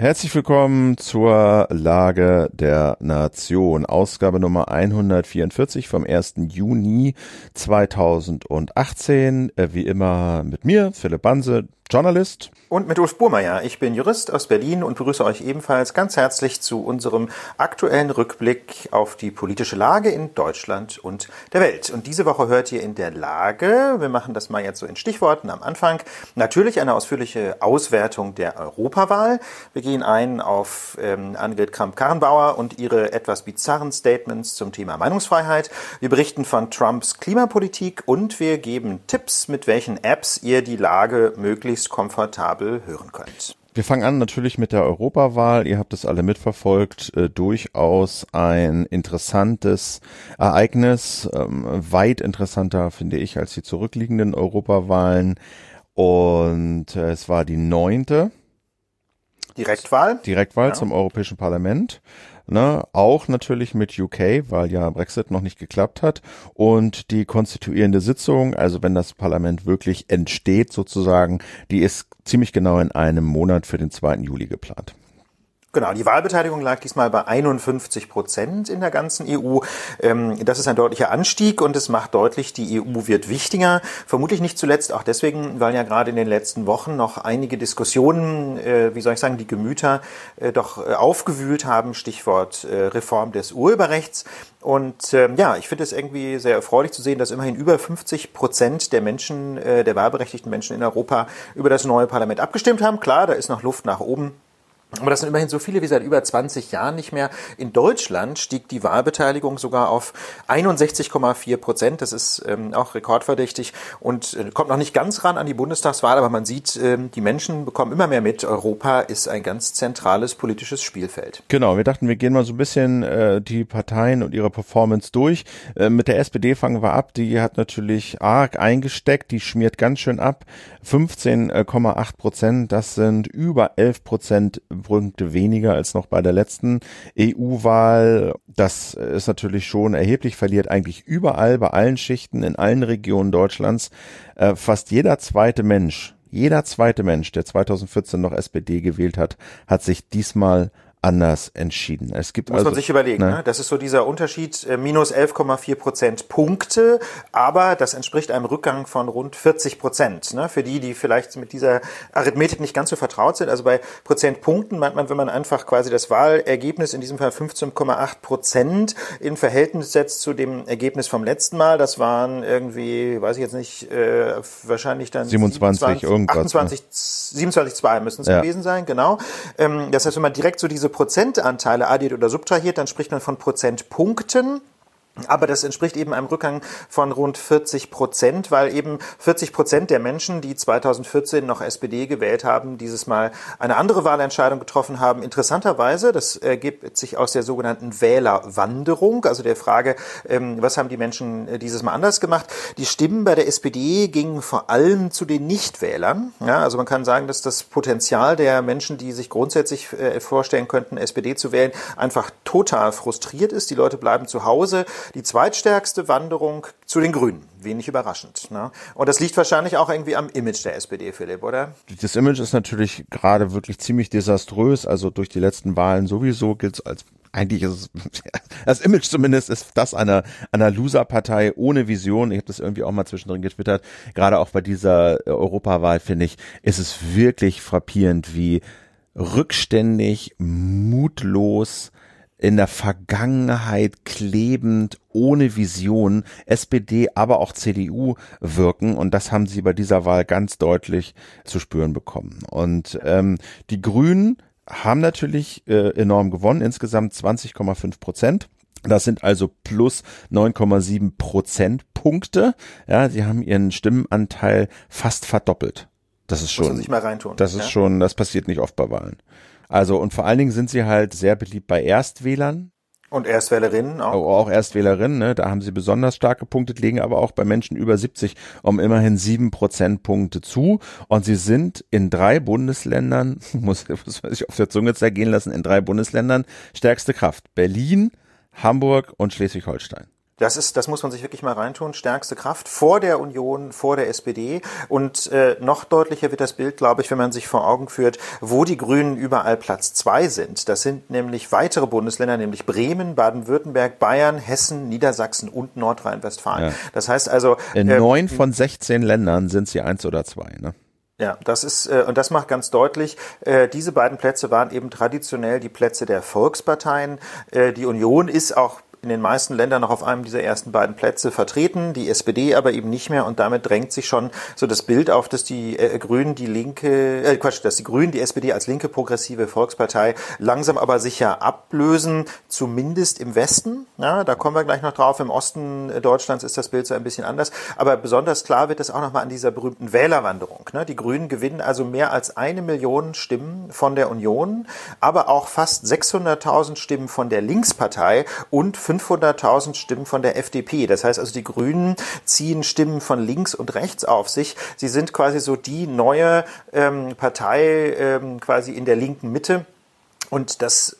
Herzlich willkommen zur Lage der Nation, Ausgabe Nummer 144 vom 1. Juni 2018. Äh, wie immer mit mir, Philipp Banse, Journalist. Und mit Ulf Burmeier. Ich bin Jurist aus Berlin und begrüße euch ebenfalls ganz herzlich zu unserem aktuellen Rückblick auf die politische Lage in Deutschland und der Welt. Und diese Woche hört ihr in der Lage, wir machen das mal jetzt so in Stichworten am Anfang, natürlich eine ausführliche Auswertung der Europawahl. Wir gehen ein auf ähm, Annegret Kramp-Karrenbauer und ihre etwas bizarren Statements zum Thema Meinungsfreiheit. Wir berichten von Trumps Klimapolitik und wir geben Tipps, mit welchen Apps ihr die Lage möglichst möglichst komfortabel hören könnt. Wir fangen an natürlich mit der Europawahl. Ihr habt es alle mitverfolgt. Äh, durchaus ein interessantes Ereignis. Ähm, weit interessanter, finde ich, als die zurückliegenden Europawahlen. Und äh, es war die neunte. Direktwahl. Direktwahl ja. zum Europäischen Parlament. Ne, auch natürlich mit UK, weil ja Brexit noch nicht geklappt hat. Und die konstituierende Sitzung, also wenn das Parlament wirklich entsteht sozusagen, die ist ziemlich genau in einem Monat für den 2. Juli geplant. Genau, die Wahlbeteiligung lag diesmal bei 51 Prozent in der ganzen EU. Ähm, das ist ein deutlicher Anstieg und es macht deutlich, die EU wird wichtiger. Vermutlich nicht zuletzt auch deswegen, weil ja gerade in den letzten Wochen noch einige Diskussionen, äh, wie soll ich sagen, die Gemüter äh, doch äh, aufgewühlt haben. Stichwort Reform des Urheberrechts. Und ähm, ja, ich finde es irgendwie sehr erfreulich zu sehen, dass immerhin über 50 Prozent der Menschen, der wahlberechtigten Menschen in Europa über das neue Parlament abgestimmt haben. Klar, da ist noch Luft nach oben. Aber das sind immerhin so viele wie seit über 20 Jahren nicht mehr. In Deutschland stieg die Wahlbeteiligung sogar auf 61,4 Prozent. Das ist ähm, auch rekordverdächtig und äh, kommt noch nicht ganz ran an die Bundestagswahl, aber man sieht, ähm, die Menschen bekommen immer mehr mit. Europa ist ein ganz zentrales politisches Spielfeld. Genau, wir dachten, wir gehen mal so ein bisschen äh, die Parteien und ihre Performance durch. Äh, mit der SPD fangen wir ab. Die hat natürlich arg eingesteckt. Die schmiert ganz schön ab. 15,8 Prozent, das sind über 11 Prozent Punkte weniger als noch bei der letzten EU-Wahl. Das ist natürlich schon erheblich, verliert eigentlich überall, bei allen Schichten, in allen Regionen Deutschlands. Äh, fast jeder zweite Mensch, jeder zweite Mensch, der 2014 noch SPD gewählt hat, hat sich diesmal anders entschieden. Es gibt Muss also, man sich überlegen, ne? das ist so dieser Unterschied, äh, minus 11,4 Prozent Punkte, aber das entspricht einem Rückgang von rund 40 Prozent. Ne? Für die, die vielleicht mit dieser Arithmetik nicht ganz so vertraut sind, also bei Prozentpunkten meint man, wenn man einfach quasi das Wahlergebnis, in diesem Fall 15,8 Prozent, in Verhältnis setzt zu dem Ergebnis vom letzten Mal, das waren irgendwie, weiß ich jetzt nicht, äh, wahrscheinlich dann 27, 27 irgendwas. 28, ne? 27,2 müssen es ja. gewesen sein, genau. Ähm, das heißt, wenn man direkt so diese Prozentanteile addiert oder subtrahiert, dann spricht man von Prozentpunkten. Aber das entspricht eben einem Rückgang von rund 40 Prozent, weil eben 40 Prozent der Menschen, die 2014 noch SPD gewählt haben, dieses Mal eine andere Wahlentscheidung getroffen haben. Interessanterweise, das ergibt sich aus der sogenannten Wählerwanderung, also der Frage, ähm, was haben die Menschen äh, dieses Mal anders gemacht. Die Stimmen bei der SPD gingen vor allem zu den Nichtwählern. Ja, also man kann sagen, dass das Potenzial der Menschen, die sich grundsätzlich äh, vorstellen könnten, SPD zu wählen, einfach total frustriert ist. Die Leute bleiben zu Hause die zweitstärkste Wanderung zu den Grünen. Wenig überraschend. Ne? Und das liegt wahrscheinlich auch irgendwie am Image der SPD, Philipp, oder? Das Image ist natürlich gerade wirklich ziemlich desaströs. Also durch die letzten Wahlen sowieso gilt es als eigentlich ist es, das Image zumindest ist das einer, einer Loser-Partei ohne Vision. Ich habe das irgendwie auch mal zwischendrin getwittert. Gerade auch bei dieser Europawahl, finde ich, ist es wirklich frappierend, wie rückständig, mutlos, in der Vergangenheit klebend, ohne Vision SPD, aber auch CDU wirken. Und das haben sie bei dieser Wahl ganz deutlich zu spüren bekommen. Und ähm, die Grünen haben natürlich äh, enorm gewonnen, insgesamt 20,5 Prozent. Das sind also plus 9,7 Prozentpunkte. Ja, sie haben ihren Stimmenanteil fast verdoppelt. Das ist schon. Muss man sich mal reintun. Das ist ja? schon, das passiert nicht oft bei Wahlen. Also und vor allen Dingen sind sie halt sehr beliebt bei Erstwählern. Und Erstwählerinnen auch. Oh, auch Erstwählerinnen, ne? da haben sie besonders stark gepunktet, legen aber auch bei Menschen über 70 um immerhin sieben Prozentpunkte zu. Und sie sind in drei Bundesländern, muss, muss man sich auf der Zunge zergehen lassen, in drei Bundesländern stärkste Kraft. Berlin, Hamburg und Schleswig-Holstein. Das ist, das muss man sich wirklich mal reintun. Stärkste Kraft vor der Union, vor der SPD. Und äh, noch deutlicher wird das Bild, glaube ich, wenn man sich vor Augen führt, wo die Grünen überall Platz zwei sind. Das sind nämlich weitere Bundesländer, nämlich Bremen, Baden-Württemberg, Bayern, Hessen, Niedersachsen und Nordrhein-Westfalen. Ja. Das heißt also. In äh, neun von 16 Ländern sind sie eins oder zwei, ne? Ja, das ist äh, und das macht ganz deutlich, äh, diese beiden Plätze waren eben traditionell die Plätze der Volksparteien. Äh, die Union ist auch in den meisten Ländern noch auf einem dieser ersten beiden Plätze vertreten, die SPD aber eben nicht mehr und damit drängt sich schon so das Bild auf, dass die äh, Grünen die linke, äh, Quatsch, dass die Grünen die SPD als linke progressive Volkspartei langsam aber sicher ablösen, zumindest im Westen. Ja, da kommen wir gleich noch drauf. Im Osten Deutschlands ist das Bild so ein bisschen anders, aber besonders klar wird es auch nochmal an dieser berühmten Wählerwanderung. Ne? Die Grünen gewinnen also mehr als eine Million Stimmen von der Union, aber auch fast 600.000 Stimmen von der Linkspartei und 500.000 Stimmen von der FDP. Das heißt also, die Grünen ziehen Stimmen von links und rechts auf sich. Sie sind quasi so die neue ähm, Partei ähm, quasi in der linken Mitte und das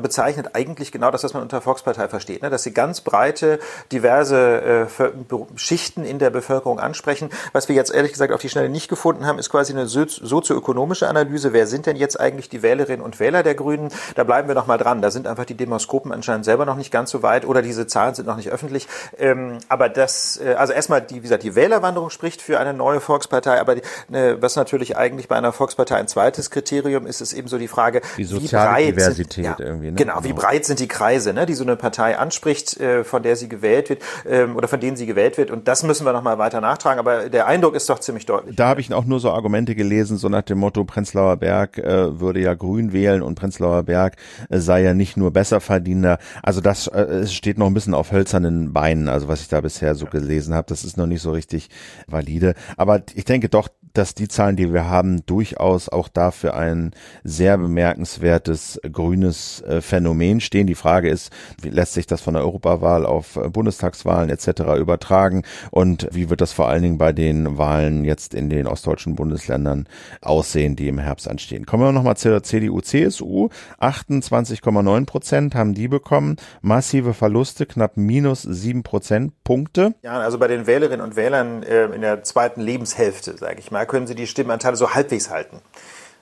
bezeichnet eigentlich genau das, was man unter Volkspartei versteht, ne? dass sie ganz breite, diverse äh, Schichten in der Bevölkerung ansprechen. Was wir jetzt ehrlich gesagt auf die Schnelle nicht gefunden haben, ist quasi eine sozioökonomische Analyse. Wer sind denn jetzt eigentlich die Wählerinnen und Wähler der Grünen? Da bleiben wir noch mal dran. Da sind einfach die Demoskopen anscheinend selber noch nicht ganz so weit oder diese Zahlen sind noch nicht öffentlich. Ähm, aber das, äh, also erstmal die, wie gesagt, die Wählerwanderung spricht für eine neue Volkspartei. Aber die, ne, was natürlich eigentlich bei einer Volkspartei ein zweites Kriterium ist, ist eben so die Frage, wie soziale Diversität sind, ja, irgendwie. Ne? Genau, wie genau. breit sind die Kreise, ne, die so eine Partei anspricht, äh, von der sie gewählt wird ähm, oder von denen sie gewählt wird. Und das müssen wir noch mal weiter nachtragen. Aber der Eindruck ist doch ziemlich deutlich. Da habe ich auch nur so Argumente gelesen, so nach dem Motto, Prenzlauer Berg äh, würde ja Grün wählen und Prenzlauer Berg äh, sei ja nicht nur Besserverdiener. Also das äh, steht noch ein bisschen auf hölzernen Beinen. Also was ich da bisher so gelesen habe, das ist noch nicht so richtig valide. Aber ich denke doch, dass die Zahlen, die wir haben, durchaus auch dafür ein sehr bemerkenswertes grünes äh, Phänomen stehen. Die Frage ist, wie lässt sich das von der Europawahl auf äh, Bundestagswahlen etc. übertragen und wie wird das vor allen Dingen bei den Wahlen jetzt in den ostdeutschen Bundesländern aussehen, die im Herbst anstehen. Kommen wir nochmal zur CDU, CSU. 28,9 Prozent haben die bekommen. Massive Verluste, knapp minus sieben Prozentpunkte. Ja, also bei den Wählerinnen und Wählern äh, in der zweiten Lebenshälfte, sage ich mal, können sie die Stimmenanteile so halbwegs halten.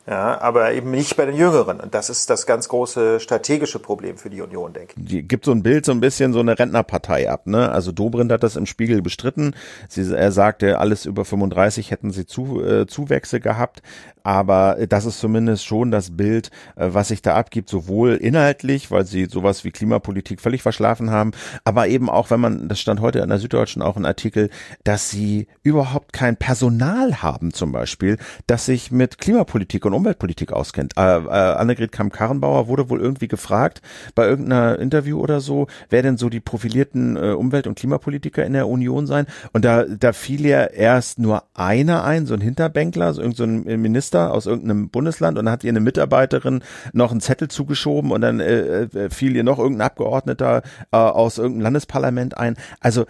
Ja, aber eben nicht bei den Jüngeren. Und das ist das ganz große strategische Problem für die Union, denke ich. Die gibt so ein Bild, so ein bisschen so eine Rentnerpartei ab. Ne? Also Dobrindt hat das im Spiegel bestritten. Sie, er sagte, alles über 35 hätten sie zu, äh, Zuwächse gehabt. Aber das ist zumindest schon das Bild, äh, was sich da abgibt, sowohl inhaltlich, weil sie sowas wie Klimapolitik völlig verschlafen haben, aber eben auch, wenn man, das stand heute in der Süddeutschen auch ein Artikel, dass sie überhaupt kein Personal haben zum Beispiel, das sich mit Klimapolitik und und Umweltpolitik auskennt. Äh, äh, Annegret Kamm-Karrenbauer wurde wohl irgendwie gefragt bei irgendeiner Interview oder so, wer denn so die profilierten äh, Umwelt- und Klimapolitiker in der Union sein. Und da, da fiel ja erst nur einer ein, so ein Hinterbänkler, so irgendein so Minister aus irgendeinem Bundesland und dann hat ihr eine Mitarbeiterin noch einen Zettel zugeschoben und dann äh, äh, fiel ihr noch irgendein Abgeordneter äh, aus irgendeinem Landesparlament ein. Also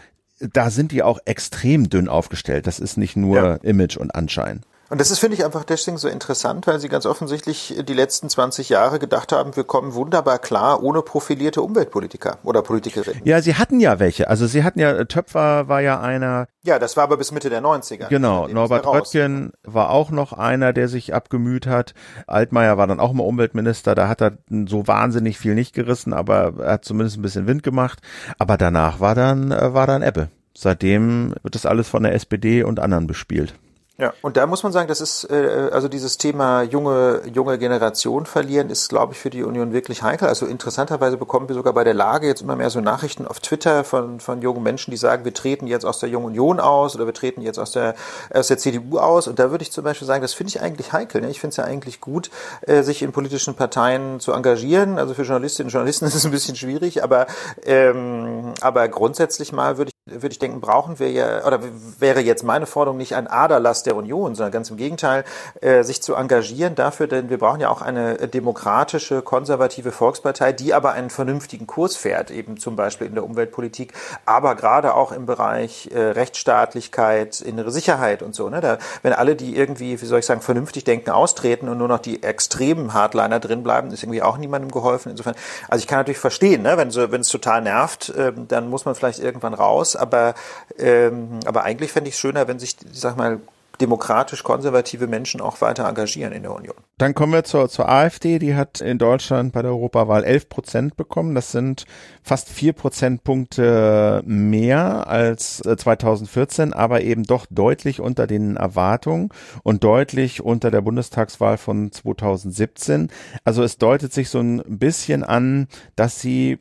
da sind die auch extrem dünn aufgestellt. Das ist nicht nur ja. Image und Anschein. Und das ist, finde ich, einfach deswegen so interessant, weil sie ganz offensichtlich die letzten 20 Jahre gedacht haben, wir kommen wunderbar klar ohne profilierte Umweltpolitiker oder Politikerinnen. Ja, sie hatten ja welche. Also sie hatten ja, Töpfer war ja einer. Ja, das war aber bis Mitte der 90er. Genau, Norbert Röttgen war auch noch einer, der sich abgemüht hat. Altmaier war dann auch mal Umweltminister, da hat er so wahnsinnig viel nicht gerissen, aber er hat zumindest ein bisschen Wind gemacht. Aber danach war dann, äh, war dann Ebbe. Seitdem wird das alles von der SPD und anderen bespielt. Ja, und da muss man sagen, das ist äh, also dieses Thema junge junge Generation verlieren ist, glaube ich, für die Union wirklich heikel. Also interessanterweise bekommen wir sogar bei der Lage jetzt immer mehr so Nachrichten auf Twitter von von jungen Menschen, die sagen, wir treten jetzt aus der Jungen Union aus oder wir treten jetzt aus der aus der CDU aus. Und da würde ich zum Beispiel sagen, das finde ich eigentlich heikel. Ne? Ich finde es ja eigentlich gut, äh, sich in politischen Parteien zu engagieren. Also für Journalistinnen und Journalisten ist es ein bisschen schwierig, aber ähm, aber grundsätzlich mal würde ich würde ich denken, brauchen wir ja, oder wäre jetzt meine Forderung nicht ein Aderlass der Union, sondern ganz im Gegenteil, äh, sich zu engagieren dafür, denn wir brauchen ja auch eine demokratische, konservative Volkspartei, die aber einen vernünftigen Kurs fährt, eben zum Beispiel in der Umweltpolitik, aber gerade auch im Bereich äh, Rechtsstaatlichkeit, innere Sicherheit und so. Ne? Da, wenn alle, die irgendwie, wie soll ich sagen, vernünftig denken, austreten und nur noch die extremen Hardliner drin bleiben, ist irgendwie auch niemandem geholfen. Insofern, also ich kann natürlich verstehen, ne? wenn so, wenn es total nervt, äh, dann muss man vielleicht irgendwann raus aber, ähm, aber eigentlich fände ich es schöner, wenn sich, sag mal, demokratisch konservative Menschen auch weiter engagieren in der Union. Dann kommen wir zur, zur AfD, die hat in Deutschland bei der Europawahl 11 Prozent bekommen. Das sind fast vier Prozentpunkte mehr als 2014, äh, aber eben doch deutlich unter den Erwartungen und deutlich unter der Bundestagswahl von 2017. Also es deutet sich so ein bisschen an, dass sie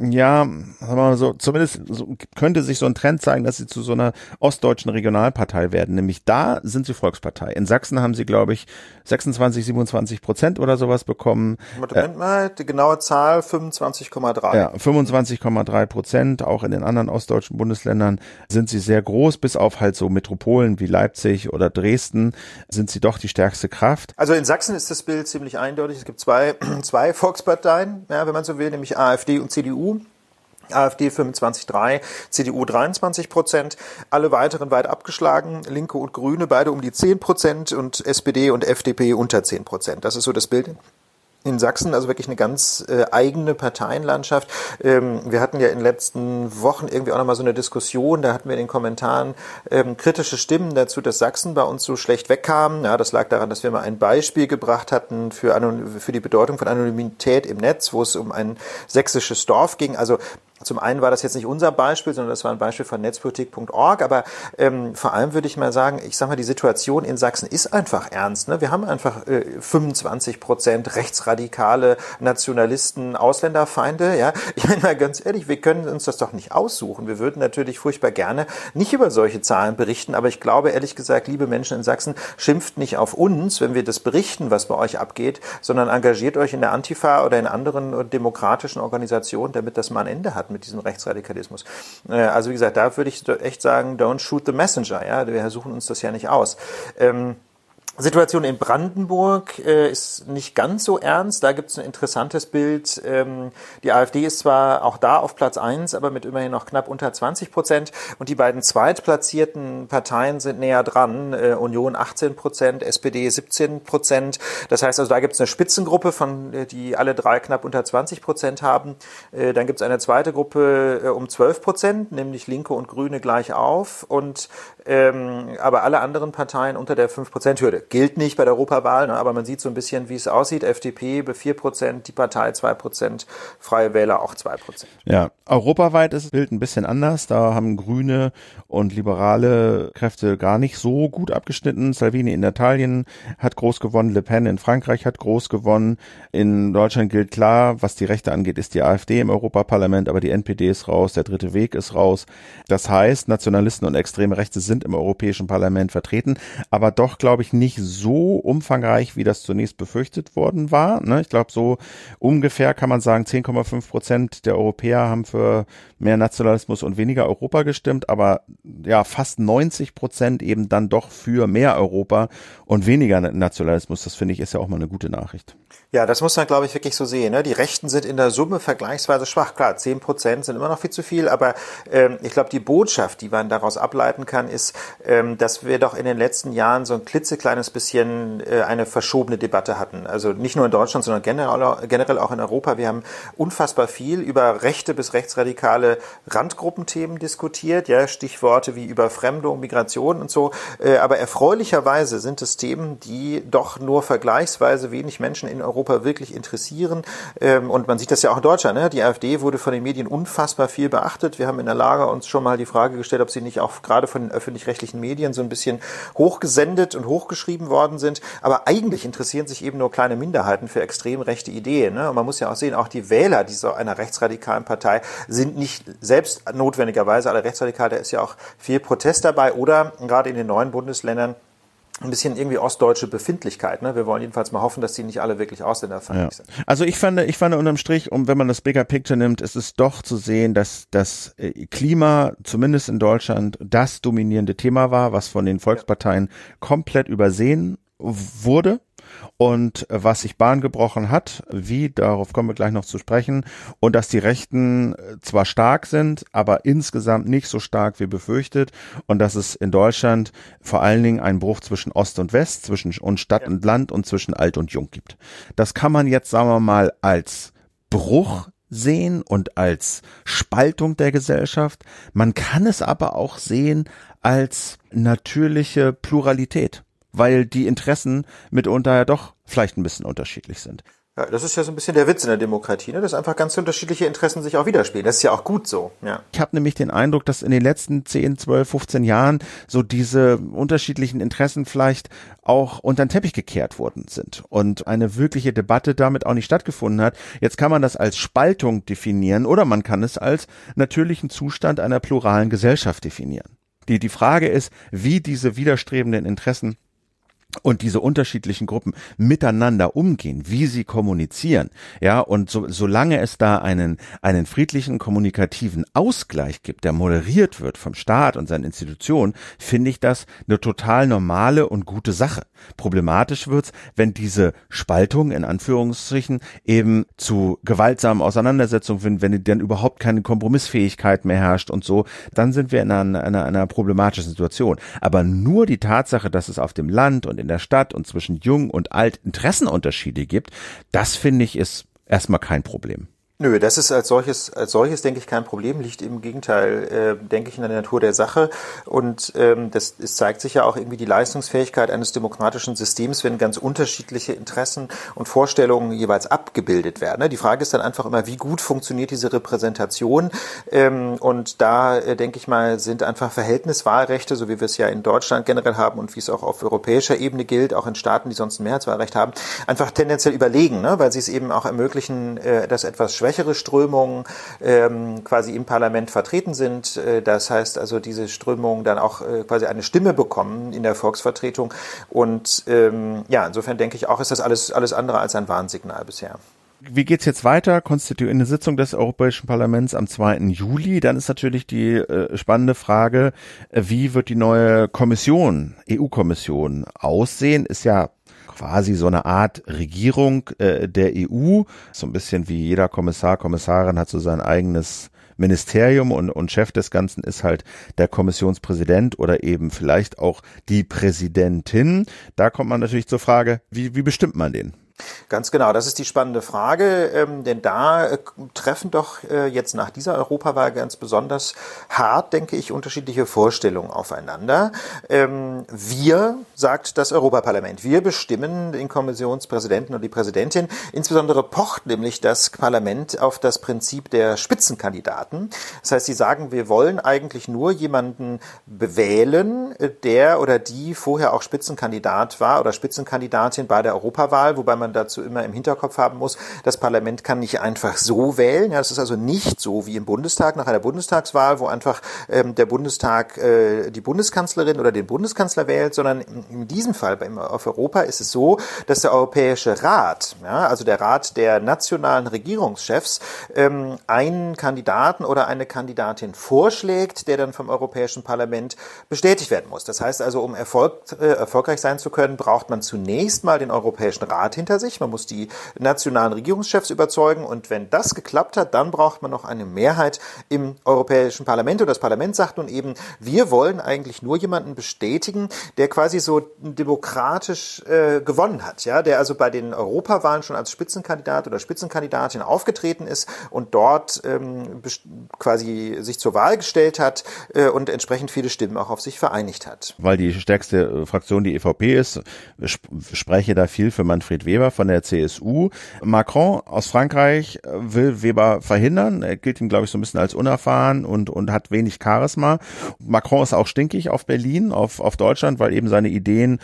ja, sagen wir mal so, zumindest so, könnte sich so ein Trend zeigen, dass sie zu so einer ostdeutschen Regionalpartei werden. Nämlich da sind sie Volkspartei. In Sachsen haben sie, glaube ich, 26, 27 Prozent oder sowas bekommen. Moment mal, die genaue Zahl 25,3. Ja, 25,3 Prozent. Auch in den anderen ostdeutschen Bundesländern sind sie sehr groß, bis auf halt so Metropolen wie Leipzig oder Dresden sind sie doch die stärkste Kraft. Also in Sachsen ist das Bild ziemlich eindeutig. Es gibt zwei, zwei Volksparteien, ja, wenn man so will, nämlich AfD und CDU. AfD 25,3, CDU 23 Prozent, alle weiteren weit abgeschlagen, Linke und Grüne beide um die 10 Prozent und SPD und FDP unter 10 Prozent. Das ist so das Bild in Sachsen, also wirklich eine ganz äh, eigene Parteienlandschaft. Ähm, wir hatten ja in den letzten Wochen irgendwie auch nochmal so eine Diskussion, da hatten wir in den Kommentaren ähm, kritische Stimmen dazu, dass Sachsen bei uns so schlecht wegkam. Ja, das lag daran, dass wir mal ein Beispiel gebracht hatten für, für die Bedeutung von Anonymität im Netz, wo es um ein sächsisches Dorf ging. Also zum einen war das jetzt nicht unser Beispiel, sondern das war ein Beispiel von netzpolitik.org, aber ähm, vor allem würde ich mal sagen, ich sag mal, die Situation in Sachsen ist einfach ernst. Ne? Wir haben einfach äh, 25 Prozent rechtsradikale Nationalisten, Ausländerfeinde. Ja, ich meine mal ganz ehrlich, wir können uns das doch nicht aussuchen. Wir würden natürlich furchtbar gerne nicht über solche Zahlen berichten, aber ich glaube ehrlich gesagt, liebe Menschen in Sachsen, schimpft nicht auf uns, wenn wir das berichten, was bei euch abgeht, sondern engagiert euch in der Antifa oder in anderen demokratischen Organisationen, damit das mal ein Ende hat mit diesem Rechtsradikalismus. Äh, also wie gesagt, da würde ich echt sagen, don't shoot the messenger. Ja, wir suchen uns das ja nicht aus. Ähm, Situation in Brandenburg äh, ist nicht ganz so ernst. Da gibt es ein interessantes Bild. Ähm, die AfD ist zwar auch da auf Platz eins, aber mit immerhin noch knapp unter 20 Prozent. Und die beiden zweitplatzierten Parteien sind näher dran. Äh, Union 18 Prozent, SPD 17 Prozent. Das heißt also, da gibt es eine Spitzengruppe, von äh, die alle drei knapp unter 20 Prozent haben. Äh, dann gibt es eine zweite Gruppe äh, um 12 Prozent, nämlich Linke und Grüne gleich auf. Und ähm, aber alle anderen Parteien unter der 5 Prozent Hürde gilt nicht bei der Europawahl, ne, aber man sieht so ein bisschen, wie es aussieht. FDP bei 4 Prozent, die Partei 2 Prozent, Freie Wähler auch 2 Prozent. Ja, europaweit ist das Bild ein bisschen anders. Da haben Grüne und liberale Kräfte gar nicht so gut abgeschnitten. Salvini in Italien hat groß gewonnen, Le Pen in Frankreich hat groß gewonnen. In Deutschland gilt klar, was die Rechte angeht, ist die AfD im Europaparlament, aber die NPD ist raus, der dritte Weg ist raus. Das heißt, Nationalisten und extreme Rechte sind im Europäischen Parlament vertreten, aber doch, glaube ich, nicht so umfangreich, wie das zunächst befürchtet worden war. Ne? Ich glaube, so ungefähr kann man sagen, 10,5 Prozent der Europäer haben für mehr Nationalismus und weniger Europa gestimmt, aber ja, fast 90 Prozent eben dann doch für mehr Europa und weniger Nationalismus. Das finde ich ist ja auch mal eine gute Nachricht. Ja, das muss man, glaube ich, wirklich so sehen. Ne? Die Rechten sind in der Summe vergleichsweise schwach. Klar, 10 Prozent sind immer noch viel zu viel, aber ähm, ich glaube, die Botschaft, die man daraus ableiten kann, ist, ähm, dass wir doch in den letzten Jahren so ein klitzekleines bisschen äh, eine verschobene Debatte hatten. Also nicht nur in Deutschland, sondern generell, generell auch in Europa. Wir haben unfassbar viel über rechte bis rechtsradikale Randgruppenthemen diskutiert, ja, Stichworte wie Überfremdung, Migration und so. Äh, aber erfreulicherweise sind es Themen, die doch nur vergleichsweise wenig Menschen in Europa Europa wirklich interessieren. Ähm, und man sieht das ja auch in Deutschland. Ne? Die AfD wurde von den Medien unfassbar viel beachtet. Wir haben in der Lage uns schon mal die Frage gestellt, ob sie nicht auch gerade von den öffentlich-rechtlichen Medien so ein bisschen hochgesendet und hochgeschrieben worden sind. Aber eigentlich interessieren sich eben nur kleine Minderheiten für extrem rechte Ideen. Ne? Und man muss ja auch sehen, auch die Wähler dieser einer rechtsradikalen Partei sind nicht selbst notwendigerweise alle rechtsradikal. Da ist ja auch viel Protest dabei oder gerade in den neuen Bundesländern ein bisschen irgendwie ostdeutsche Befindlichkeit. Ne? Wir wollen jedenfalls mal hoffen, dass die nicht alle wirklich ausländerfeindlich ja. sind. Also ich fand, ich fand unterm Strich, um wenn man das Bigger Picture nimmt, ist es doch zu sehen, dass das äh, Klima zumindest in Deutschland das dominierende Thema war, was von den Volksparteien ja. komplett übersehen wurde und was sich Bahn gebrochen hat, wie, darauf kommen wir gleich noch zu sprechen, und dass die Rechten äh, zwar stark sind, aber insgesamt nicht so stark wie befürchtet und dass es in Deutschland vor allen Dingen einen Bruch zwischen Ost und West, zwischen und Stadt und Land und zwischen Alt und Jung gibt. Das kann man jetzt, sagen wir mal, als Bruch sehen und als Spaltung der Gesellschaft. Man kann es aber auch sehen als natürliche Pluralität weil die Interessen mitunter ja doch vielleicht ein bisschen unterschiedlich sind. Ja, das ist ja so ein bisschen der Witz in der Demokratie, ne? dass einfach ganz unterschiedliche Interessen sich auch widerspiegeln. Das ist ja auch gut so. Ja. Ich habe nämlich den Eindruck, dass in den letzten 10, 12, 15 Jahren so diese unterschiedlichen Interessen vielleicht auch unter den Teppich gekehrt worden sind und eine wirkliche Debatte damit auch nicht stattgefunden hat. Jetzt kann man das als Spaltung definieren oder man kann es als natürlichen Zustand einer pluralen Gesellschaft definieren. Die, die Frage ist, wie diese widerstrebenden Interessen und diese unterschiedlichen Gruppen miteinander umgehen, wie sie kommunizieren, ja, und so, solange es da einen, einen friedlichen kommunikativen Ausgleich gibt, der moderiert wird vom Staat und seinen Institutionen, finde ich das eine total normale und gute Sache. Problematisch wird's, wenn diese Spaltung in Anführungsstrichen eben zu gewaltsamen Auseinandersetzungen finden, wenn dann überhaupt keine Kompromissfähigkeit mehr herrscht und so, dann sind wir in einer, einer, einer problematischen Situation. Aber nur die Tatsache, dass es auf dem Land und in der Stadt und zwischen Jung und Alt Interessenunterschiede gibt, das finde ich ist erstmal kein Problem. Nö, das ist als solches, als solches denke ich kein Problem, liegt im Gegenteil, äh, denke ich, in der Natur der Sache. Und ähm, das es zeigt sich ja auch irgendwie die Leistungsfähigkeit eines demokratischen Systems, wenn ganz unterschiedliche Interessen und Vorstellungen jeweils abgebildet werden. Ne? Die Frage ist dann einfach immer, wie gut funktioniert diese Repräsentation? Ähm, und da äh, denke ich mal, sind einfach Verhältniswahlrechte, so wie wir es ja in Deutschland generell haben und wie es auch auf europäischer Ebene gilt, auch in Staaten, die sonst ein Mehrheitswahlrecht haben, einfach tendenziell überlegen, ne? weil sie es eben auch ermöglichen, äh, dass etwas schwächere Strömungen ähm, quasi im Parlament vertreten sind. Äh, das heißt also, diese Strömungen dann auch äh, quasi eine Stimme bekommen in der Volksvertretung. Und ähm, ja, insofern denke ich auch, ist das alles, alles andere als ein Warnsignal bisher. Wie geht's jetzt weiter? Konstituierende Sitzung des Europäischen Parlaments am 2. Juli. Dann ist natürlich die äh, spannende Frage, äh, wie wird die neue Kommission, EU-Kommission aussehen? Ist ja quasi so eine Art Regierung äh, der EU. So ein bisschen wie jeder Kommissar, Kommissarin hat so sein eigenes Ministerium und, und Chef des Ganzen ist halt der Kommissionspräsident oder eben vielleicht auch die Präsidentin. Da kommt man natürlich zur Frage, wie, wie bestimmt man den? Ganz genau, das ist die spannende Frage, ähm, denn da äh, treffen doch äh, jetzt nach dieser Europawahl ganz besonders hart, denke ich, unterschiedliche Vorstellungen aufeinander. Ähm, wir, sagt das Europaparlament, wir bestimmen den Kommissionspräsidenten und die Präsidentin. Insbesondere pocht nämlich das Parlament auf das Prinzip der Spitzenkandidaten. Das heißt, sie sagen, wir wollen eigentlich nur jemanden bewählen, äh, der oder die vorher auch Spitzenkandidat war oder Spitzenkandidatin bei der Europawahl, wobei man man dazu immer im Hinterkopf haben muss, das Parlament kann nicht einfach so wählen. Ja, es ist also nicht so wie im Bundestag nach einer Bundestagswahl, wo einfach ähm, der Bundestag äh, die Bundeskanzlerin oder den Bundeskanzler wählt, sondern in, diesem Fall bei, auf Europa ist es so, dass der Europäische Rat, ja, also der Rat der nationalen Regierungschefs, ähm, einen Kandidaten oder eine Kandidatin vorschlägt, der dann vom Europäischen Parlament bestätigt werden muss. Das heißt also, um Erfolg, äh, erfolgreich sein zu können, braucht man zunächst mal den Europäischen Rat hinter hinter sich, man muss die nationalen Regierungschefs überzeugen. Und wenn das geklappt hat, dann braucht man noch eine Mehrheit im Europäischen Parlament. Und das Parlament sagt nun eben, wir wollen eigentlich nur jemanden bestätigen, der quasi so demokratisch äh, gewonnen hat, ja, der also bei den Europawahlen schon als Spitzenkandidat oder Spitzenkandidatin aufgetreten ist und dort ähm, quasi sich zur Wahl gestellt hat äh, und entsprechend viele Stimmen auch auf sich vereinigt hat. Weil die stärkste äh, Fraktion die EVP ist, spreche da viel für Manfred Weber Weber von der CSU. Macron aus Frankreich will Weber verhindern. Er gilt ihm, glaube ich, so ein bisschen als unerfahren und, und hat wenig Charisma. Macron ist auch stinkig auf Berlin, auf, auf Deutschland, weil eben seine Ideen,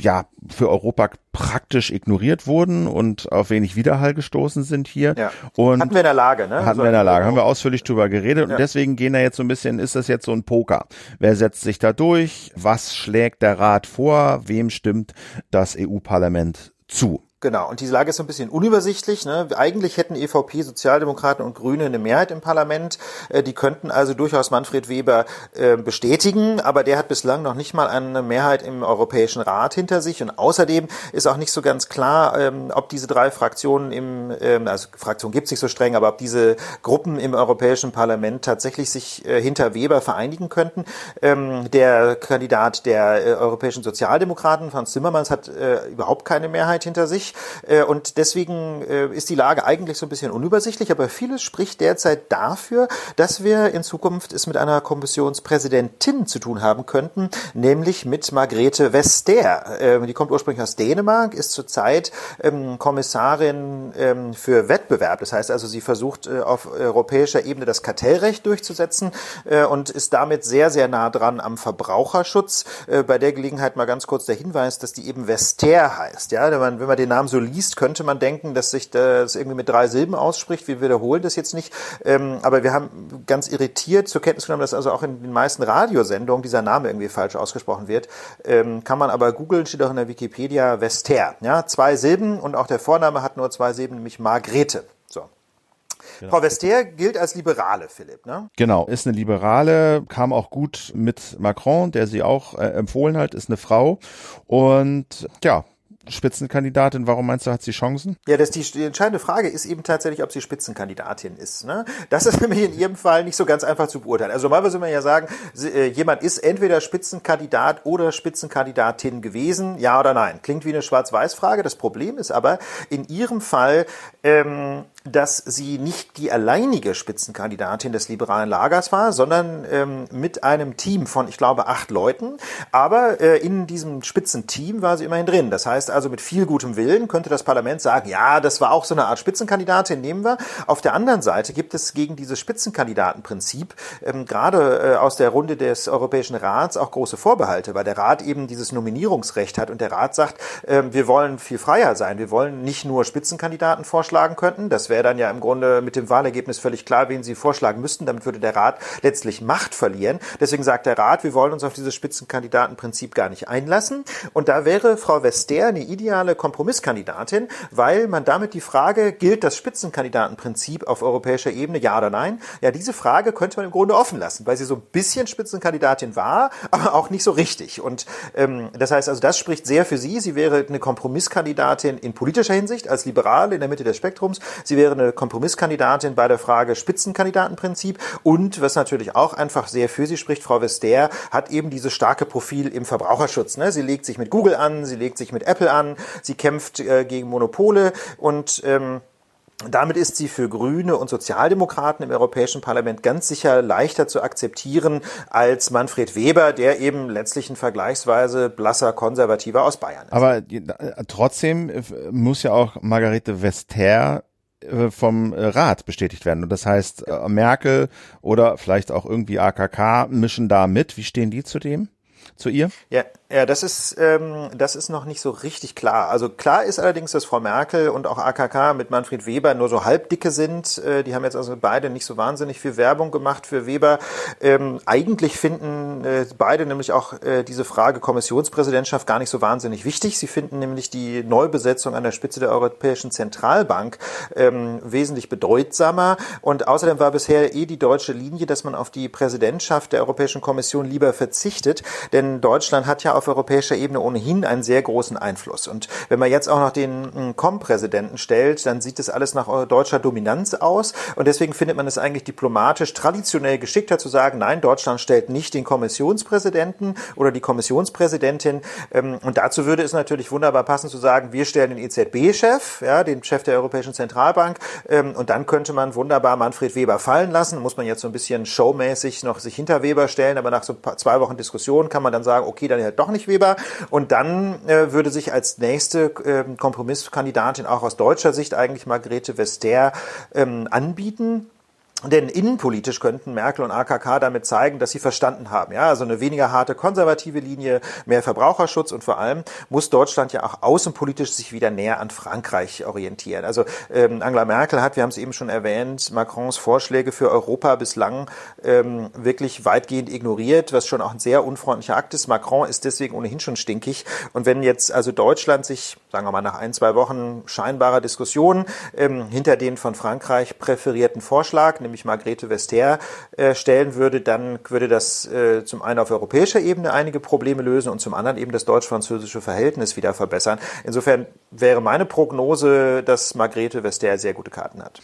ja, für Europa praktisch ignoriert wurden und auf wenig Widerhall gestoßen sind hier. Ja. Und hatten wir in der Lage, ne? Hatten wir in der Lage, haben wir ausführlich drüber geredet ja. und deswegen gehen da jetzt so ein bisschen, ist das jetzt so ein Poker? Wer setzt sich da durch? Was schlägt der Rat vor? Wem stimmt das EU-Parlament zu? Genau, und diese Lage ist so ein bisschen unübersichtlich. Ne? Eigentlich hätten EVP, Sozialdemokraten und Grüne eine Mehrheit im Parlament. Äh, die könnten also durchaus Manfred Weber äh, bestätigen, aber der hat bislang noch nicht mal eine Mehrheit im Europäischen Rat hinter sich. Und außerdem ist auch nicht so ganz klar, ähm, ob diese drei Fraktionen im, ähm, also Fraktion gibt es nicht so streng, aber ob diese Gruppen im Europäischen Parlament tatsächlich sich äh, hinter Weber vereinigen könnten. Ähm, der Kandidat der Europäischen Sozialdemokraten, Franz Zimmermanns, hat überhaupt keine Mehrheit hinter sich. Äh, und deswegen äh, ist die Lage eigentlich so ein bisschen unübersichtlich, aber vieles spricht derzeit dafür, dass wir in Zukunft es mit einer Kommissionspräsidentin zu tun haben könnten, nämlich mit Margrethe Vestager. Ähm, die kommt ursprünglich aus Dänemark, ist zurzeit ähm, Kommissarin ähm, für Wettbewerb. Das heißt also, sie versucht äh, auf europäischer Ebene das Kartellrecht durchzusetzen und ist damit sehr, sehr nah dran am Verbraucherschutz. Bei der Gelegenheit mal ganz kurz der Hinweis, dass die eben Vestager heißt. Ja, wenn man den Namen Namen so liest, könnte man denken, dass sich das irgendwie mit drei Silben ausspricht. Wir wiederholen das jetzt nicht. Ähm, aber wir haben ganz irritiert zur Kenntnis genommen, dass also auch in den meisten Radiosendungen dieser Name irgendwie falsch ausgesprochen wird. Ähm, kann man aber googeln, steht auch in der Wikipedia Vester. Ja, zwei Silben und auch der Vorname hat nur zwei Silben, nämlich Margrethe. So. Genau. Frau Vester gilt als Liberale, Philipp, ne? Genau, ist eine Liberale, kam auch gut mit Macron, der sie auch äh, empfohlen hat, ist eine Frau. Und ja, Spitzenkandidatin. Warum meinst du, hat sie Chancen? Ja, das die, die entscheidende Frage ist eben tatsächlich, ob sie Spitzenkandidatin ist. Ne? Das ist nämlich in ihrem Fall nicht so ganz einfach zu beurteilen. Also normalerweise würde man ja sagen, äh, jemand ist entweder Spitzenkandidat oder Spitzenkandidatin gewesen, ja oder nein. Klingt wie eine Schwarz-Weiß-Frage. Das Problem ist aber, in ihrem Fall ähm, dass sie nicht die alleinige Spitzenkandidatin des liberalen Lagers war, sondern ähm, mit einem Team von, ich glaube, acht Leuten. Aber äh, in diesem Spitzenteam war sie immerhin drin. Das heißt also, mit viel gutem Willen könnte das Parlament sagen, ja, das war auch so eine Art Spitzenkandidatin, nehmen wir. Auf der anderen Seite gibt es gegen dieses Spitzenkandidatenprinzip ähm, gerade äh, aus der Runde des Europäischen Rats auch große Vorbehalte, weil der Rat eben dieses Nominierungsrecht hat und der Rat sagt, äh, wir wollen viel freier sein. Wir wollen nicht nur Spitzenkandidaten vorschlagen könnten, das wäre dann ja im Grunde mit dem Wahlergebnis völlig klar, wen sie vorschlagen müssten. Damit würde der Rat letztlich Macht verlieren. Deswegen sagt der Rat, wir wollen uns auf dieses Spitzenkandidatenprinzip gar nicht einlassen. Und da wäre Frau Vester eine ideale Kompromisskandidatin, weil man damit die Frage, gilt das Spitzenkandidatenprinzip auf europäischer Ebene, ja oder nein? Ja, diese Frage könnte man im Grunde offen lassen, weil sie so ein bisschen Spitzenkandidatin war, aber auch nicht so richtig. Und ähm, das heißt also, das spricht sehr für sie. Sie wäre eine Kompromisskandidatin in politischer Hinsicht als Liberale in der Mitte des Spektrums. Sie wäre eine Kompromisskandidatin bei der Frage Spitzenkandidatenprinzip und was natürlich auch einfach sehr für sie spricht, Frau Vester hat eben dieses starke Profil im Verbraucherschutz. Ne? Sie legt sich mit Google an, sie legt sich mit Apple an, sie kämpft äh, gegen Monopole und ähm, damit ist sie für Grüne und Sozialdemokraten im Europäischen Parlament ganz sicher leichter zu akzeptieren als Manfred Weber, der eben letztlich ein vergleichsweise blasser Konservativer aus Bayern ist. Aber äh, trotzdem äh, muss ja auch Margarete Vester äh, vom Rat bestätigt werden. Und das heißt, Merkel oder vielleicht auch irgendwie AKK mischen da mit. Wie stehen die zu dem? Zu ihr? Ja, ja, das ist, ähm, das ist noch nicht so richtig klar. Also klar ist allerdings, dass Frau Merkel und auch AKK mit Manfred Weber nur so halbdicke sind. Äh, die haben jetzt also beide nicht so wahnsinnig viel Werbung gemacht für Weber. Ähm, eigentlich finden äh, beide nämlich auch äh, diese Frage Kommissionspräsidentschaft gar nicht so wahnsinnig wichtig. Sie finden nämlich die Neubesetzung an der Spitze der Europäischen Zentralbank ähm, wesentlich bedeutsamer. Und außerdem war bisher eh die deutsche Linie, dass man auf die Präsidentschaft der Europäischen Kommission lieber verzichtet. Denn Deutschland hat ja auf europäischer Ebene ohnehin einen sehr großen Einfluss. Und wenn man jetzt auch noch den hm, Com-Präsidenten stellt, dann sieht das alles nach äh, deutscher Dominanz aus. Und deswegen findet man es eigentlich diplomatisch traditionell geschickter zu sagen, nein, Deutschland stellt nicht den Kommissionspräsidenten oder die Kommissionspräsidentin. Ähm, und dazu würde es natürlich wunderbar passen zu sagen, wir stellen den EZB-Chef, ja, den Chef der Europäischen Zentralbank. Ähm, und dann könnte man wunderbar Manfred Weber fallen lassen. Muss man jetzt so ein bisschen showmäßig noch sich hinter Weber stellen. Aber nach so zwei Wochen Diskussion kann man dann sagen, okay, dann halt doch nicht, Weber. Und dann äh, würde sich als nächste äh, Kompromisskandidatin auch aus deutscher Sicht eigentlich Margrethe Vestager ähm, anbieten. Denn innenpolitisch könnten Merkel und AKK damit zeigen, dass sie verstanden haben. Ja, also eine weniger harte konservative Linie, mehr Verbraucherschutz und vor allem muss Deutschland ja auch außenpolitisch sich wieder näher an Frankreich orientieren. Also ähm, Angela Merkel hat, wir haben es eben schon erwähnt, Macrons Vorschläge für Europa bislang ähm, wirklich weitgehend ignoriert, was schon auch ein sehr unfreundlicher Akt ist. Macron ist deswegen ohnehin schon stinkig. Und wenn jetzt also Deutschland sich, sagen wir mal, nach ein, zwei Wochen scheinbarer Diskussion ähm, hinter den von Frankreich präferierten Vorschlag, nämlich Margrethe Vestager, äh, stellen würde, dann würde das äh, zum einen auf europäischer Ebene einige Probleme lösen und zum anderen eben das deutsch-französische Verhältnis wieder verbessern. Insofern wäre meine Prognose, dass Margrethe Vestager sehr gute Karten hat.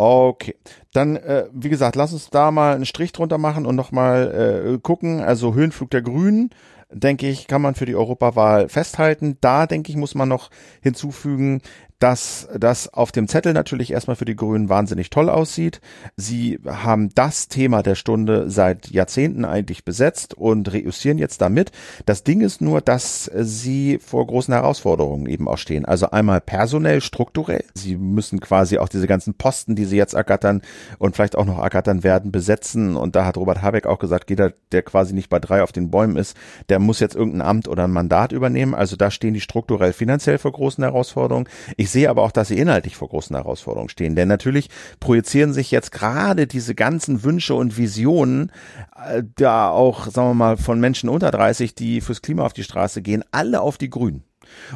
Okay, dann äh, wie gesagt, lass uns da mal einen Strich drunter machen und nochmal äh, gucken. Also Höhenflug der Grünen, denke ich, kann man für die Europawahl festhalten. Da denke ich, muss man noch hinzufügen, dass das auf dem Zettel natürlich erstmal für die Grünen wahnsinnig toll aussieht. Sie haben das Thema der Stunde seit Jahrzehnten eigentlich besetzt und reüssieren jetzt damit. Das Ding ist nur, dass sie vor großen Herausforderungen eben auch stehen. Also einmal personell, strukturell. Sie müssen quasi auch diese ganzen Posten, die sie jetzt ergattern und vielleicht auch noch ergattern werden, besetzen. Und da hat Robert Habeck auch gesagt, jeder, der quasi nicht bei drei auf den Bäumen ist, der muss jetzt irgendein Amt oder ein Mandat übernehmen. Also da stehen die strukturell finanziell vor großen Herausforderungen. Ich ich sehe aber auch, dass sie inhaltlich vor großen Herausforderungen stehen. Denn natürlich projizieren sich jetzt gerade diese ganzen Wünsche und Visionen, äh, da auch, sagen wir mal, von Menschen unter 30, die fürs Klima auf die Straße gehen, alle auf die Grünen.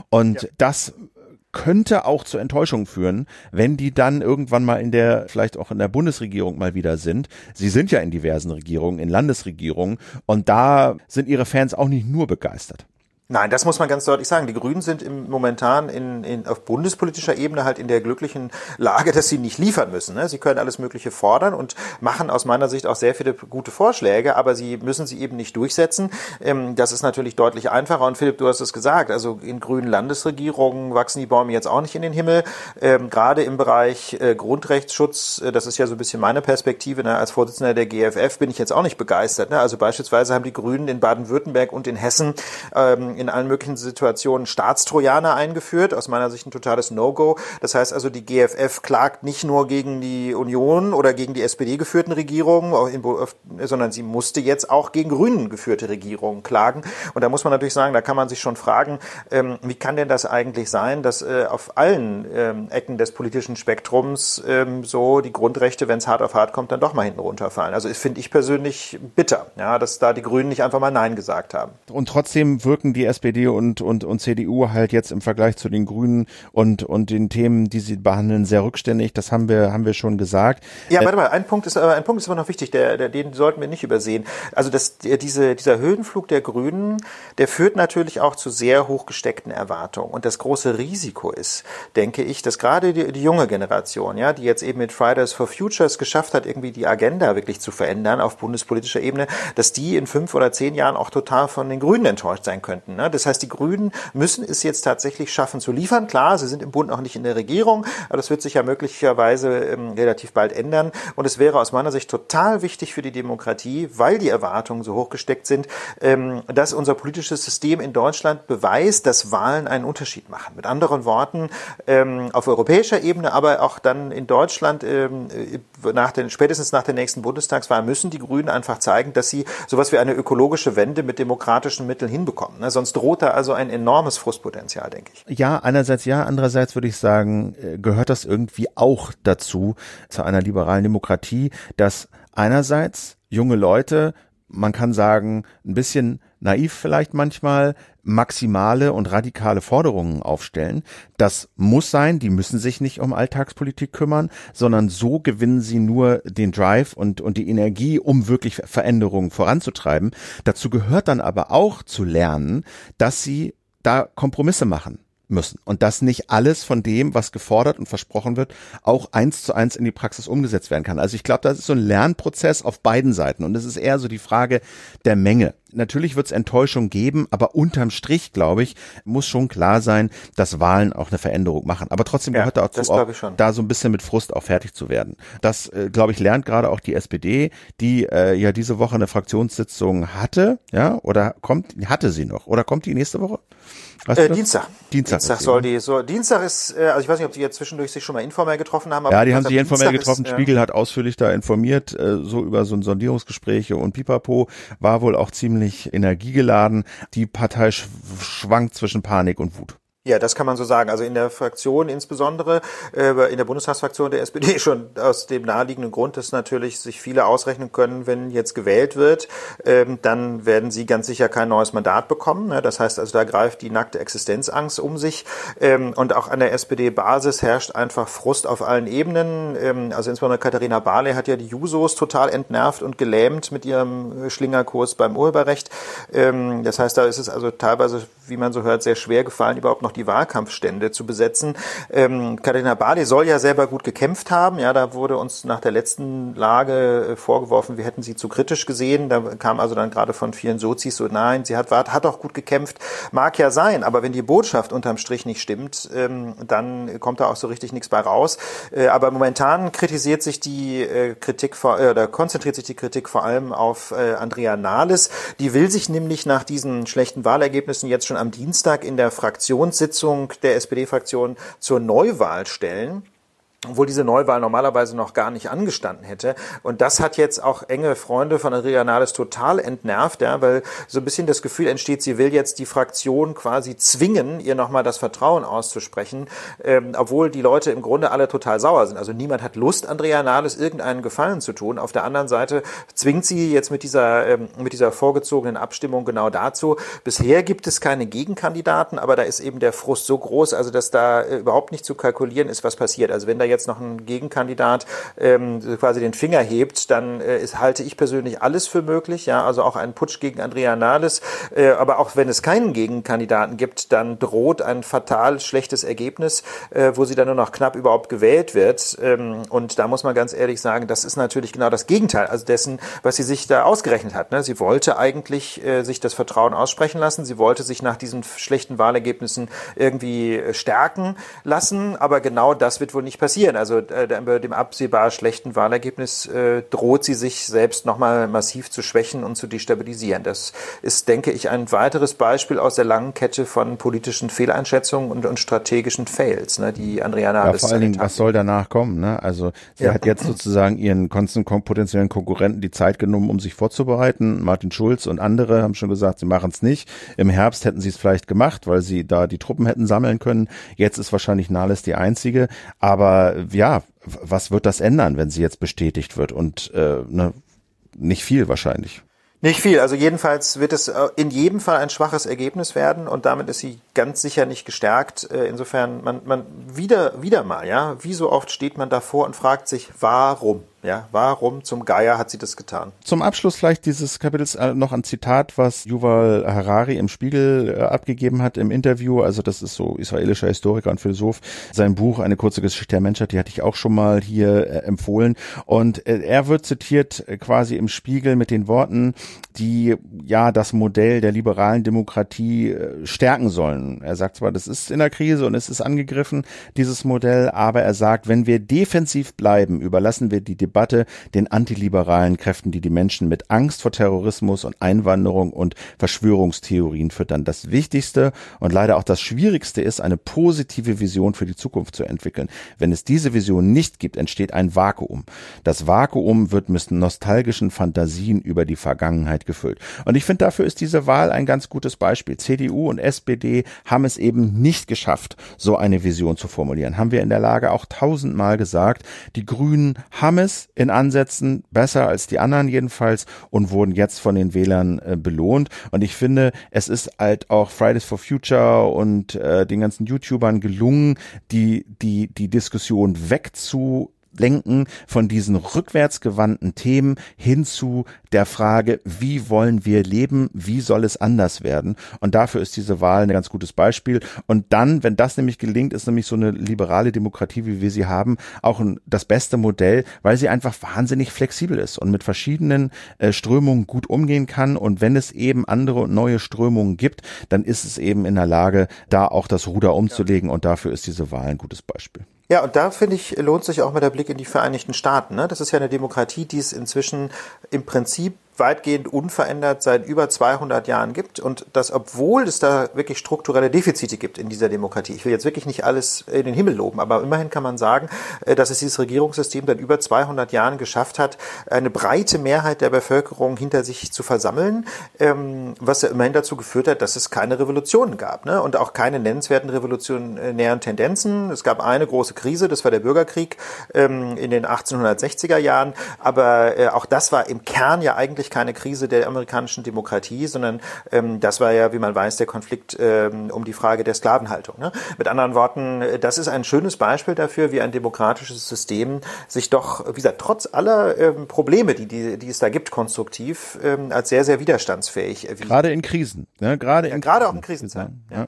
Und ja. das könnte auch zu Enttäuschung führen, wenn die dann irgendwann mal in der, vielleicht auch in der Bundesregierung mal wieder sind. Sie sind ja in diversen Regierungen, in Landesregierungen und da sind ihre Fans auch nicht nur begeistert. Nein, das muss man ganz deutlich sagen. Die Grünen sind im, momentan in, in, auf bundespolitischer Ebene halt in der glücklichen Lage, dass sie nicht liefern müssen. Ne? Sie können alles Mögliche fordern und machen aus meiner Sicht auch sehr viele gute Vorschläge, aber sie müssen sie eben nicht durchsetzen. Ähm, das ist natürlich deutlich einfacher. Und Philipp, du hast es gesagt, also in grünen Landesregierungen wachsen die Bäume jetzt auch nicht in den Himmel. Ähm, gerade im Bereich äh, Grundrechtsschutz, äh, das ist ja so ein bisschen meine Perspektive, ne? als Vorsitzender der GFF bin ich jetzt auch nicht begeistert. Ne? Also beispielsweise haben die Grünen in Baden-Württemberg und in Hessen ähm, in allen möglichen Situationen Staatstrojaner eingeführt. Aus meiner Sicht ein totales No-Go. Das heißt also, die GFF klagt nicht nur gegen die Union oder gegen die SPD geführten Regierungen, sondern sie musste jetzt auch gegen Grünen geführte Regierungen klagen. Und da muss man natürlich sagen, da kann man sich schon fragen, ähm, wie kann denn das eigentlich sein, dass äh, auf allen ähm, Ecken des politischen Spektrums ähm, so die Grundrechte, wenn es hart auf hart kommt, dann doch mal hinten runterfallen. Also finde ich persönlich bitter, ja, dass da die Grünen nicht einfach mal Nein gesagt haben. Und trotzdem wirken die SPD und, und, und CDU halt jetzt im Vergleich zu den Grünen und, und den Themen, die sie behandeln, sehr rückständig. Das haben wir, haben wir schon gesagt. Ja, warte mal, ein Punkt ist aber, ein Punkt ist aber noch wichtig, der, der, den sollten wir nicht übersehen. Also das, diese, dieser Höhenflug der Grünen, der führt natürlich auch zu sehr hoch gesteckten Erwartungen. Und das große Risiko ist, denke ich, dass gerade die, die junge Generation, ja, die jetzt eben mit Fridays for Futures geschafft hat, irgendwie die Agenda wirklich zu verändern auf bundespolitischer Ebene, dass die in fünf oder zehn Jahren auch total von den Grünen enttäuscht sein könnten. Ne? Das heißt, die Grünen müssen es jetzt tatsächlich schaffen zu liefern. Klar, sie sind im Bund noch nicht in der Regierung, aber das wird sich ja möglicherweise ähm, relativ bald ändern. Und es wäre aus meiner Sicht total wichtig für die Demokratie, weil die Erwartungen so hoch gesteckt sind, ähm, dass unser politisches System in Deutschland beweist, dass Wahlen einen Unterschied machen. Mit anderen Worten, ähm, auf europäischer Ebene, aber auch dann in Deutschland, ähm, äh, nach den, spätestens nach der nächsten Bundestagswahl, müssen die Grünen einfach zeigen, dass sie sowas wie eine ökologische Wende mit demokratischen Mitteln hinbekommen. Ne? Sonst droht da also ein enormes Frustpotenzial, denke ich. Ja, einerseits ja, andererseits würde ich sagen, äh, gehört das irgendwie auch dazu, zu einer liberalen Demokratie, dass einerseits junge Leute, man kann sagen, ein bisschen naiv vielleicht manchmal, maximale und radikale Forderungen aufstellen. Das muss sein, die müssen sich nicht um Alltagspolitik kümmern, sondern so gewinnen sie nur den Drive und, und die Energie, um wirklich Veränderungen voranzutreiben. Dazu gehört dann aber auch zu lernen, dass sie da Kompromisse machen müssen und dass nicht alles von dem, was gefordert und versprochen wird, auch eins zu eins in die Praxis umgesetzt werden kann. Also ich glaube, das ist so ein Lernprozess auf beiden Seiten und es ist eher so die Frage der Menge. Natürlich wird es Enttäuschung geben, aber unterm Strich, glaube ich, muss schon klar sein, dass Wahlen auch eine Veränderung machen. Aber trotzdem gehört ja, dazu auch, da so ein bisschen mit Frust auch fertig zu werden. Das, äh, glaube ich, lernt gerade auch die SPD, die äh, ja diese Woche eine Fraktionssitzung hatte, ja, oder kommt, hatte sie noch, oder kommt die nächste Woche? Äh, Dienstag. Dienstag. Dienstag soll die, so, Dienstag ist, äh, also ich weiß nicht, ob die jetzt zwischendurch sich schon mal informell getroffen haben. Aber ja, die haben sich informell Dienstag getroffen. Ist, Spiegel hat ausführlich da informiert, äh, so über so ein Sondierungsgespräche und Pipapo war wohl auch ziemlich energiegeladen. Die Partei schwankt zwischen Panik und Wut. Ja, das kann man so sagen. Also in der Fraktion insbesondere, äh, in der Bundestagsfraktion der SPD schon aus dem naheliegenden Grund, dass natürlich sich viele ausrechnen können, wenn jetzt gewählt wird, ähm, dann werden sie ganz sicher kein neues Mandat bekommen. Ne? Das heißt also, da greift die nackte Existenzangst um sich. Ähm, und auch an der SPD-Basis herrscht einfach Frust auf allen Ebenen. Ähm, also insbesondere Katharina Barley hat ja die Jusos total entnervt und gelähmt mit ihrem Schlingerkurs beim Urheberrecht. Das heißt, da ist es also teilweise, wie man so hört, sehr schwer gefallen, überhaupt noch noch die Wahlkampfstände zu besetzen. Ähm, Katharina Barley soll ja selber gut gekämpft haben. Ja, da wurde uns nach der letzten Lage äh, vorgeworfen, wir hätten sie zu kritisch gesehen. Da kam also dann gerade von vielen Sozis so, nein, sie hat, hat auch gut gekämpft. Mag ja sein, aber wenn die Botschaft unterm Strich nicht stimmt, ähm, dann kommt da auch so richtig nichts bei raus. Äh, aber momentan kritisiert sich die äh, Kritik vor, äh, oder konzentriert sich die Kritik vor allem auf äh, Andrea Nahles. Die will sich nämlich nach diesen schlechten Wahlergebnissen jetzt schon am Dienstag in der Fraktions Sitzung der SPD-Fraktion zur Neuwahl stellen obwohl diese Neuwahl normalerweise noch gar nicht angestanden hätte. Und das hat jetzt auch enge Freunde von Adriana Nahles total entnervt, ja, weil so ein bisschen das Gefühl entsteht, sie will jetzt die Fraktion quasi zwingen, ihr nochmal das Vertrauen auszusprechen, ähm, obwohl die Leute im Grunde alle total sauer sind. Also niemand hat Lust, Andrea Nahles irgendeinen Gefallen zu tun. Auf der anderen Seite zwingt sie jetzt mit dieser, ähm, mit dieser vorgezogenen Abstimmung genau dazu. Bisher gibt es keine Gegenkandidaten, aber da ist eben der Frust so groß, also dass da äh, überhaupt nicht zu kalkulieren ist, was passiert. Also wenn da jetzt noch ein Gegenkandidat ähm, quasi den Finger hebt, dann äh, ist, halte ich persönlich alles für möglich. Ja, also auch ein Putsch gegen Andrea Nahles. Äh, aber auch wenn es keinen Gegenkandidaten gibt, dann droht ein fatal schlechtes Ergebnis, äh, wo sie dann nur noch knapp überhaupt gewählt wird. Ähm, und da muss man ganz ehrlich sagen, das ist natürlich genau das Gegenteil, also dessen, was sie sich da ausgerechnet hat. Ne? Sie wollte eigentlich äh, sich das Vertrauen aussprechen lassen. Sie wollte sich nach diesen schlechten Wahlergebnissen irgendwie äh, stärken lassen. Aber genau das wird wohl nicht passieren passieren. Also äh, bei dem absehbar schlechten Wahlergebnis äh, droht sie sich selbst nochmal massiv zu schwächen und zu destabilisieren. Das ist, denke ich, ein weiteres Beispiel aus der langen Kette von politischen Fehleinschätzungen und, und strategischen Fails, ne, die Andrea ja, Vor allen Dingen, was soll danach kommen? Ne? Also sie ja. hat jetzt sozusagen ihren potenziellen Konkurrenten die Zeit genommen, um sich vorzubereiten. Martin Schulz und andere haben schon gesagt, sie machen es nicht. Im Herbst hätten sie es vielleicht gemacht, weil sie da die Truppen hätten sammeln können. Jetzt ist wahrscheinlich Nahles die einzige. Aber ja, was wird das ändern, wenn sie jetzt bestätigt wird? Und äh, ne, nicht viel wahrscheinlich. Nicht viel. Also jedenfalls wird es äh, in jedem Fall ein schwaches Ergebnis werden und damit ist sie ganz sicher nicht gestärkt. Äh, insofern man, man wieder wieder mal, ja, wie so oft steht man davor und fragt sich, warum? Ja, warum zum Geier hat sie das getan? Zum Abschluss vielleicht dieses Kapitels äh, noch ein Zitat, was Yuval Harari im Spiegel äh, abgegeben hat im Interview. Also das ist so israelischer Historiker und Philosoph. Sein Buch Eine kurze Geschichte der Menschheit, die hatte ich auch schon mal hier äh, empfohlen. Und er wird zitiert quasi im Spiegel mit den Worten, die ja das Modell der liberalen Demokratie stärken sollen. Er sagt zwar, das ist in der Krise und es ist angegriffen, dieses Modell, aber er sagt, wenn wir defensiv bleiben, überlassen wir die Debatte den antiliberalen Kräften, die die Menschen mit Angst vor Terrorismus und Einwanderung und Verschwörungstheorien füttern. Das Wichtigste und leider auch das Schwierigste ist, eine positive Vision für die Zukunft zu entwickeln. Wenn es diese Vision nicht gibt, entsteht ein Vakuum. Das Vakuum wird mit nostalgischen Fantasien über die Vergangenheit gefüllt. Und ich finde, dafür ist diese Wahl ein ganz gutes Beispiel. CDU und SPD haben es eben nicht geschafft, so eine Vision zu formulieren. Haben wir in der Lage auch tausendmal gesagt. Die Grünen haben es, in Ansätzen, besser als die anderen jedenfalls und wurden jetzt von den Wählern äh, belohnt. Und ich finde, es ist halt auch Fridays for Future und äh, den ganzen YouTubern gelungen, die, die, die Diskussion wegzu Ablenken von diesen rückwärtsgewandten Themen hin zu der Frage, wie wollen wir leben, wie soll es anders werden? Und dafür ist diese Wahl ein ganz gutes Beispiel. Und dann, wenn das nämlich gelingt, ist nämlich so eine liberale Demokratie, wie wir sie haben, auch das beste Modell, weil sie einfach wahnsinnig flexibel ist und mit verschiedenen äh, Strömungen gut umgehen kann. Und wenn es eben andere und neue Strömungen gibt, dann ist es eben in der Lage, da auch das Ruder umzulegen. Und dafür ist diese Wahl ein gutes Beispiel. Ja, und da finde ich, lohnt sich auch mal der Blick in die Vereinigten Staaten. Ne? Das ist ja eine Demokratie, die es inzwischen im Prinzip weitgehend unverändert seit über 200 Jahren gibt und das, obwohl es da wirklich strukturelle Defizite gibt in dieser Demokratie. Ich will jetzt wirklich nicht alles in den Himmel loben, aber immerhin kann man sagen, äh, dass es dieses Regierungssystem seit über 200 Jahren geschafft hat, eine breite Mehrheit der Bevölkerung hinter sich zu versammeln, ähm, was immerhin dazu geführt hat, dass es keine Revolutionen gab ne? und auch keine nennenswerten revolutionären Tendenzen. Es gab eine große Krise, das war der Bürgerkrieg ähm, in den 1860er Jahren, aber äh, auch das war im Kern ja eigentlich keine Krise der amerikanischen Demokratie, sondern ähm, das war ja, wie man weiß, der Konflikt ähm, um die Frage der Sklavenhaltung. Ne? Mit anderen Worten, äh, das ist ein schönes Beispiel dafür, wie ein demokratisches System sich doch, wie gesagt, trotz aller ähm, Probleme, die, die, die es da gibt, konstruktiv ähm, als sehr, sehr widerstandsfähig. Erwiesen. Gerade in Krisen. Ne? Gerade, ja, gerade auch in Krisenzeiten. Ja.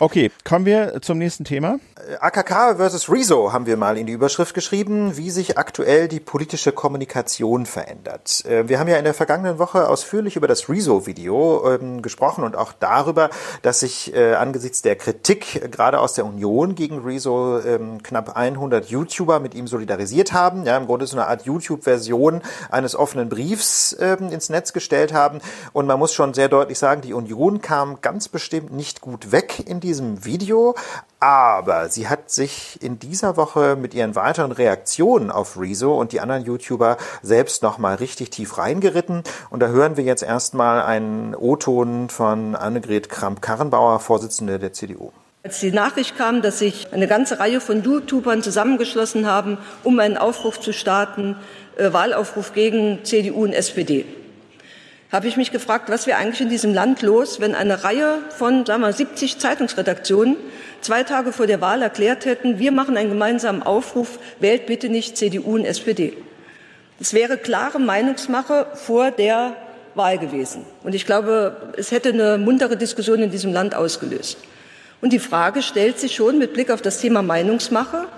Okay, kommen wir zum nächsten Thema. AKK versus Rezo haben wir mal in die Überschrift geschrieben, wie sich aktuell die politische Kommunikation verändert. Äh, wir haben ja in der vergangenen Woche ausführlich über das Rezo-Video ähm, gesprochen und auch darüber, dass sich äh, angesichts der Kritik gerade aus der Union gegen Rezo ähm, knapp 100 YouTuber mit ihm solidarisiert haben. Ja, im Grunde so eine Art YouTube-Version eines offenen Briefs ähm, ins Netz gestellt haben. Und man muss schon sehr deutlich sagen, die Union kam ganz bestimmt nicht gut weg in diesem Video, aber sie hat sich in dieser Woche mit ihren weiteren Reaktionen auf Rezo und die anderen YouTuber selbst nochmal richtig tief reingeritten. Und da hören wir jetzt erstmal einen O-Ton von Annegret Kramp-Karrenbauer, Vorsitzende der CDU. Als die Nachricht kam, dass sich eine ganze Reihe von YouTubern zusammengeschlossen haben, um einen Aufruf zu starten, äh, Wahlaufruf gegen CDU und SPD habe ich mich gefragt, was wäre eigentlich in diesem Land los, wenn eine Reihe von, sagen wir, 70 Zeitungsredaktionen zwei Tage vor der Wahl erklärt hätten, wir machen einen gemeinsamen Aufruf, wählt bitte nicht CDU und SPD. Es wäre klare Meinungsmache vor der Wahl gewesen. Und ich glaube, es hätte eine muntere Diskussion in diesem Land ausgelöst. Und die Frage stellt sich schon mit Blick auf das Thema Meinungsmache,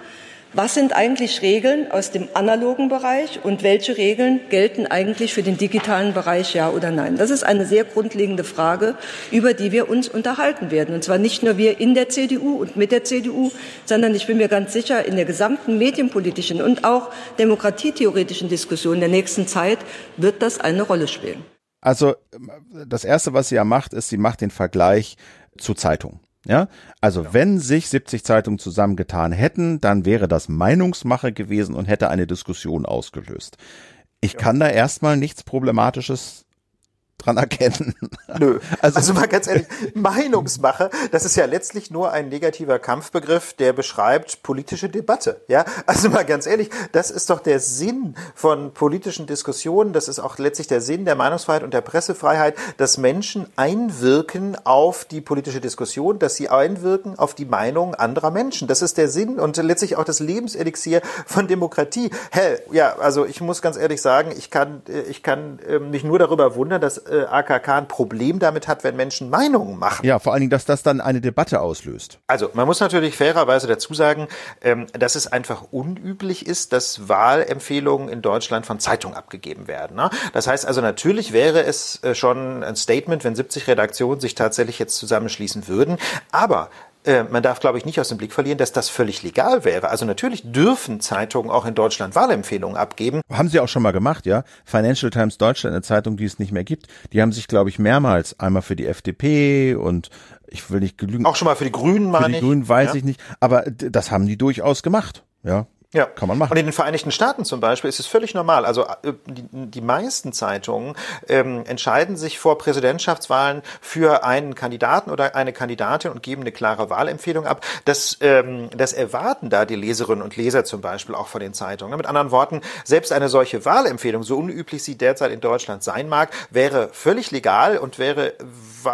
was sind eigentlich Regeln aus dem analogen Bereich und welche Regeln gelten eigentlich für den digitalen Bereich, ja oder nein? Das ist eine sehr grundlegende Frage, über die wir uns unterhalten werden. Und zwar nicht nur wir in der CDU und mit der CDU, sondern ich bin mir ganz sicher, in der gesamten medienpolitischen und auch demokratietheoretischen Diskussion der nächsten Zeit wird das eine Rolle spielen. Also das Erste, was sie ja macht, ist, sie macht den Vergleich zu Zeitungen. Ja, also ja. wenn sich 70 Zeitungen zusammengetan hätten, dann wäre das Meinungsmache gewesen und hätte eine Diskussion ausgelöst. Ich ja. kann da erstmal nichts Problematisches dran erkennen. Nö. Also, also mal ganz ehrlich, Meinungsmache, das ist ja letztlich nur ein negativer Kampfbegriff, der beschreibt politische Debatte. Ja, also mal ganz ehrlich, das ist doch der Sinn von politischen Diskussionen. Das ist auch letztlich der Sinn der Meinungsfreiheit und der Pressefreiheit, dass Menschen einwirken auf die politische Diskussion, dass sie einwirken auf die Meinung anderer Menschen. Das ist der Sinn und letztlich auch das Lebenselixier von Demokratie. Hell, ja, also ich muss ganz ehrlich sagen, ich kann, äh, ich kann ähm, mich nur darüber wundern, dass äh, AKK ein Problem damit hat, wenn Menschen Meinungen machen. Ja, vor allen Dingen, dass das dann eine Debatte auslöst. Also man muss natürlich fairerweise dazu sagen, ähm, dass es einfach unüblich ist, dass Wahlempfehlungen in Deutschland von Zeitungen abgegeben werden. Ne? Das heißt also natürlich wäre es äh, schon ein Statement, wenn 70 Redaktionen sich tatsächlich jetzt zusammenschließen würden. Aber äh, man darf, glaube ich, nicht aus dem Blick verlieren, dass das völlig legal wäre. Also natürlich dürfen Zeitungen auch in Deutschland Wahlempfehlungen abgeben. Haben sie auch schon mal gemacht, ja. Financial Times Deutschland, eine Zeitung, die es nicht mehr gibt, die haben sich, glaube ich, mehrmals einmal für die FDP und ich will nicht genügen. Auch schon mal für die Grünen, meine ich. Für die Grünen weiß ja. ich nicht. Aber das haben die durchaus gemacht, ja. Ja, kann man machen. Und in den Vereinigten Staaten zum Beispiel ist es völlig normal. Also äh, die, die meisten Zeitungen ähm, entscheiden sich vor Präsidentschaftswahlen für einen Kandidaten oder eine Kandidatin und geben eine klare Wahlempfehlung ab. Das, ähm, das erwarten da die Leserinnen und Leser zum Beispiel auch von den Zeitungen. Mit anderen Worten, selbst eine solche Wahlempfehlung, so unüblich sie derzeit in Deutschland sein mag, wäre völlig legal und wäre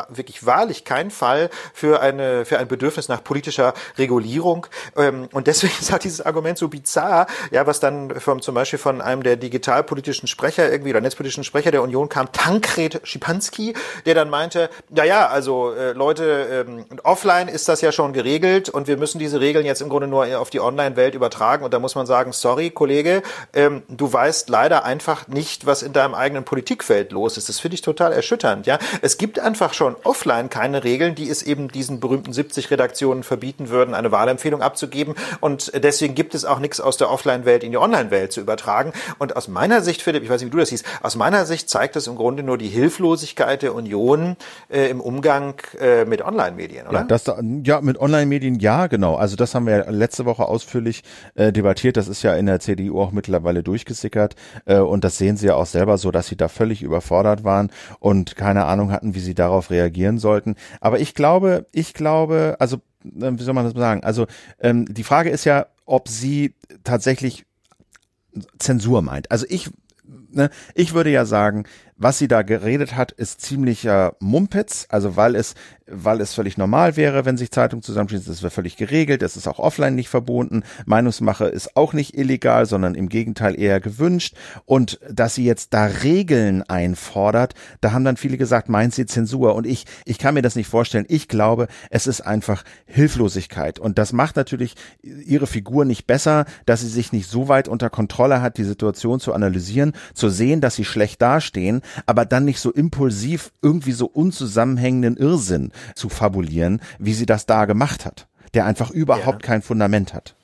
wirklich wahrlich kein Fall für eine für ein Bedürfnis nach politischer Regulierung. Ähm, und deswegen ist auch dieses Argument so bizarr bizarr, ja, was dann vom, zum Beispiel von einem der digitalpolitischen Sprecher irgendwie oder netzpolitischen Sprecher der Union kam, Tankred Schipanski, der dann meinte, ja, ja, also äh, Leute, ähm, offline ist das ja schon geregelt und wir müssen diese Regeln jetzt im Grunde nur auf die Online-Welt übertragen und da muss man sagen, sorry, Kollege, ähm, du weißt leider einfach nicht, was in deinem eigenen Politikfeld los ist. Das finde ich total erschütternd, ja. Es gibt einfach schon offline keine Regeln, die es eben diesen berühmten 70 Redaktionen verbieten würden, eine Wahlempfehlung abzugeben und deswegen gibt es auch nichts aus der Offline-Welt in die Online-Welt zu übertragen und aus meiner Sicht, Philipp, ich weiß nicht, wie du das siehst, aus meiner Sicht zeigt das im Grunde nur die Hilflosigkeit der Union äh, im Umgang äh, mit Online-Medien, oder? Ja, das, ja, mit Online-Medien ja, genau. Also das haben wir letzte Woche ausführlich äh, debattiert. Das ist ja in der CDU auch mittlerweile durchgesickert äh, und das sehen sie ja auch selber so, dass sie da völlig überfordert waren und keine Ahnung hatten, wie sie darauf reagieren sollten. Aber ich glaube, ich glaube, also äh, wie soll man das sagen? Also ähm, die Frage ist ja, ob sie tatsächlich Zensur meint. Also ich ne, ich würde ja sagen, was sie da geredet hat, ist ziemlicher Mumpitz, also weil es weil es völlig normal wäre, wenn sich Zeitungen zusammenschließen. Das wäre völlig geregelt. Das ist auch offline nicht verboten. Meinungsmache ist auch nicht illegal, sondern im Gegenteil eher gewünscht. Und dass sie jetzt da Regeln einfordert, da haben dann viele gesagt, meint sie Zensur. Und ich, ich kann mir das nicht vorstellen. Ich glaube, es ist einfach Hilflosigkeit. Und das macht natürlich ihre Figur nicht besser, dass sie sich nicht so weit unter Kontrolle hat, die Situation zu analysieren, zu sehen, dass sie schlecht dastehen, aber dann nicht so impulsiv irgendwie so unzusammenhängenden Irrsinn zu fabulieren, wie sie das da gemacht hat, der einfach überhaupt ja. kein Fundament hat.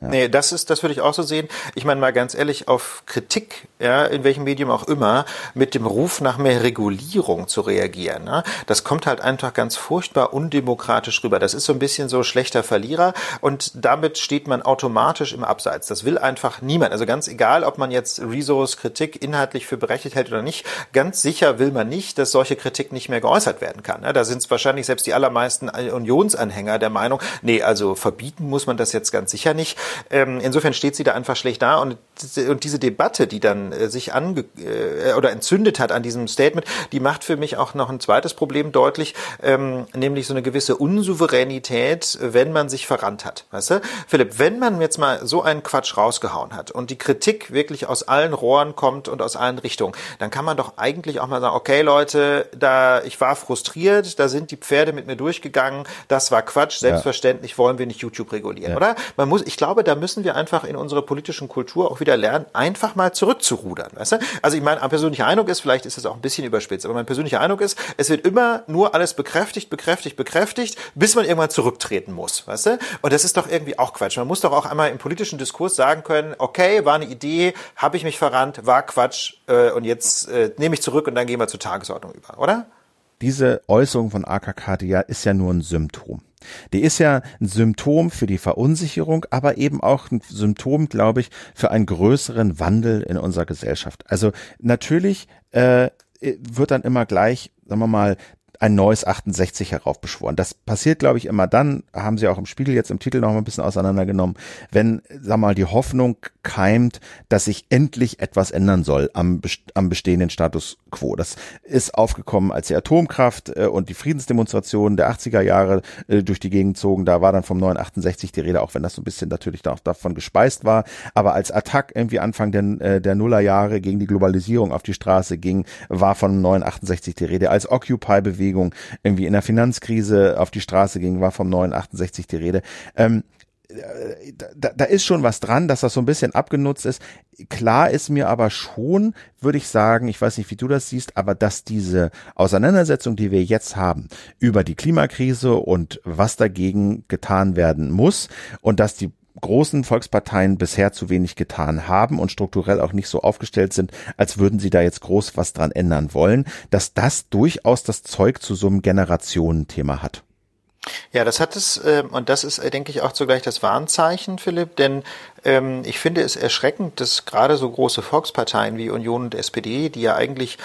Ja. Nee, das ist, das würde ich auch so sehen. Ich meine mal ganz ehrlich, auf Kritik, ja, in welchem Medium auch immer, mit dem Ruf nach mehr Regulierung zu reagieren, ne? das kommt halt einfach ganz furchtbar undemokratisch rüber. Das ist so ein bisschen so schlechter Verlierer und damit steht man automatisch im Abseits. Das will einfach niemand. Also ganz egal, ob man jetzt Rezos Kritik inhaltlich für berechtigt hält oder nicht, ganz sicher will man nicht, dass solche Kritik nicht mehr geäußert werden kann. Ne? Da sind es wahrscheinlich selbst die allermeisten Unionsanhänger der Meinung, nee, also verbieten muss man das jetzt ganz sicher nicht. Ähm, insofern steht sie da einfach schlecht da und, und diese Debatte, die dann äh, sich ange äh, oder entzündet hat an diesem Statement, die macht für mich auch noch ein zweites Problem deutlich, ähm, nämlich so eine gewisse Unsouveränität, wenn man sich verrannt hat. Weißt du? Philipp, wenn man jetzt mal so einen Quatsch rausgehauen hat und die Kritik wirklich aus allen Rohren kommt und aus allen Richtungen, dann kann man doch eigentlich auch mal sagen, okay Leute, da ich war frustriert, da sind die Pferde mit mir durchgegangen, das war Quatsch, selbstverständlich ja. wollen wir nicht YouTube regulieren, ja. oder? Man muss, ich glaube, glaube, da müssen wir einfach in unserer politischen Kultur auch wieder lernen, einfach mal zurückzurudern. Weißt du? Also ich meine, mein persönlicher Eindruck ist, vielleicht ist das auch ein bisschen überspitzt, aber mein persönlicher Eindruck ist, es wird immer nur alles bekräftigt, bekräftigt, bekräftigt, bis man irgendwann zurücktreten muss. Weißt du? Und das ist doch irgendwie auch Quatsch. Man muss doch auch einmal im politischen Diskurs sagen können, okay, war eine Idee, habe ich mich verrannt, war Quatsch äh, und jetzt äh, nehme ich zurück und dann gehen wir zur Tagesordnung über, oder? Diese Äußerung von AKK ist ja nur ein Symptom. Die ist ja ein Symptom für die Verunsicherung, aber eben auch ein Symptom, glaube ich, für einen größeren Wandel in unserer Gesellschaft. Also natürlich äh, wird dann immer gleich, sagen wir mal, ein neues 68 heraufbeschworen. Das passiert, glaube ich, immer dann, haben sie auch im Spiegel jetzt im Titel noch mal ein bisschen auseinandergenommen, wenn, sag mal, die Hoffnung keimt, dass sich endlich etwas ändern soll am, am bestehenden Status quo. Das ist aufgekommen, als die Atomkraft äh, und die Friedensdemonstrationen der 80er Jahre äh, durch die Gegend zogen. Da war dann vom neuen 68 die Rede, auch wenn das so ein bisschen natürlich auch davon gespeist war. Aber als Attack irgendwie Anfang der, äh, der Nullerjahre gegen die Globalisierung auf die Straße ging, war von neuen 68 die Rede. Als Occupy-Bewegung Bewegung irgendwie in der Finanzkrise auf die Straße ging, war vom neuen 68 die Rede. Ähm, da, da ist schon was dran, dass das so ein bisschen abgenutzt ist. Klar ist mir aber schon, würde ich sagen, ich weiß nicht, wie du das siehst, aber dass diese Auseinandersetzung, die wir jetzt haben, über die Klimakrise und was dagegen getan werden muss und dass die großen Volksparteien bisher zu wenig getan haben und strukturell auch nicht so aufgestellt sind, als würden sie da jetzt groß was dran ändern wollen, dass das durchaus das Zeug zu so einem Generationenthema hat. Ja, das hat es, äh, und das ist, äh, denke ich, auch zugleich das Warnzeichen, Philipp, denn ähm, ich finde es erschreckend, dass gerade so große Volksparteien wie Union und SPD, die ja eigentlich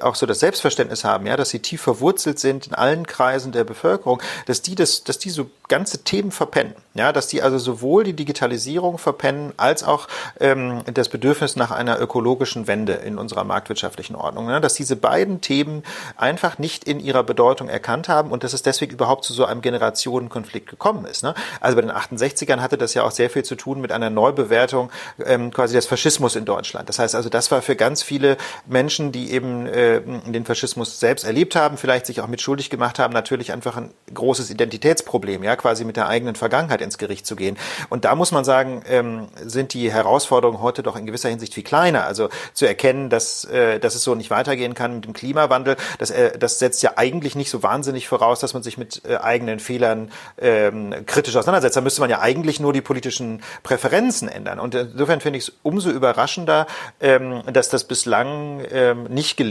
auch so das Selbstverständnis haben, ja, dass sie tief verwurzelt sind in allen Kreisen der Bevölkerung, dass die das, dass die so ganze Themen verpennen. Ja, dass die also sowohl die Digitalisierung verpennen, als auch ähm, das Bedürfnis nach einer ökologischen Wende in unserer marktwirtschaftlichen Ordnung. Ne? Dass diese beiden Themen einfach nicht in ihrer Bedeutung erkannt haben und dass es deswegen überhaupt zu so einem Generationenkonflikt gekommen ist. Ne? Also bei den 68ern hatte das ja auch sehr viel zu tun mit einer Neubewertung ähm, quasi des Faschismus in Deutschland. Das heißt also, das war für ganz viele Menschen, die eben äh, den Faschismus selbst erlebt haben, vielleicht sich auch mit schuldig gemacht haben, natürlich einfach ein großes Identitätsproblem. Ja, quasi mit der eigenen Vergangenheit ins Gericht zu gehen. Und da muss man sagen, ähm, sind die Herausforderungen heute doch in gewisser Hinsicht viel kleiner. Also zu erkennen, dass, äh, dass es so nicht weitergehen kann mit dem Klimawandel, das, äh, das setzt ja eigentlich nicht so wahnsinnig voraus, dass man sich mit äh, eigenen Fehlern ähm, kritisch auseinandersetzt. Da müsste man ja eigentlich nur die politischen Präferenzen ändern. Und insofern finde ich es umso überraschender, ähm, dass das bislang ähm, nicht gelingt,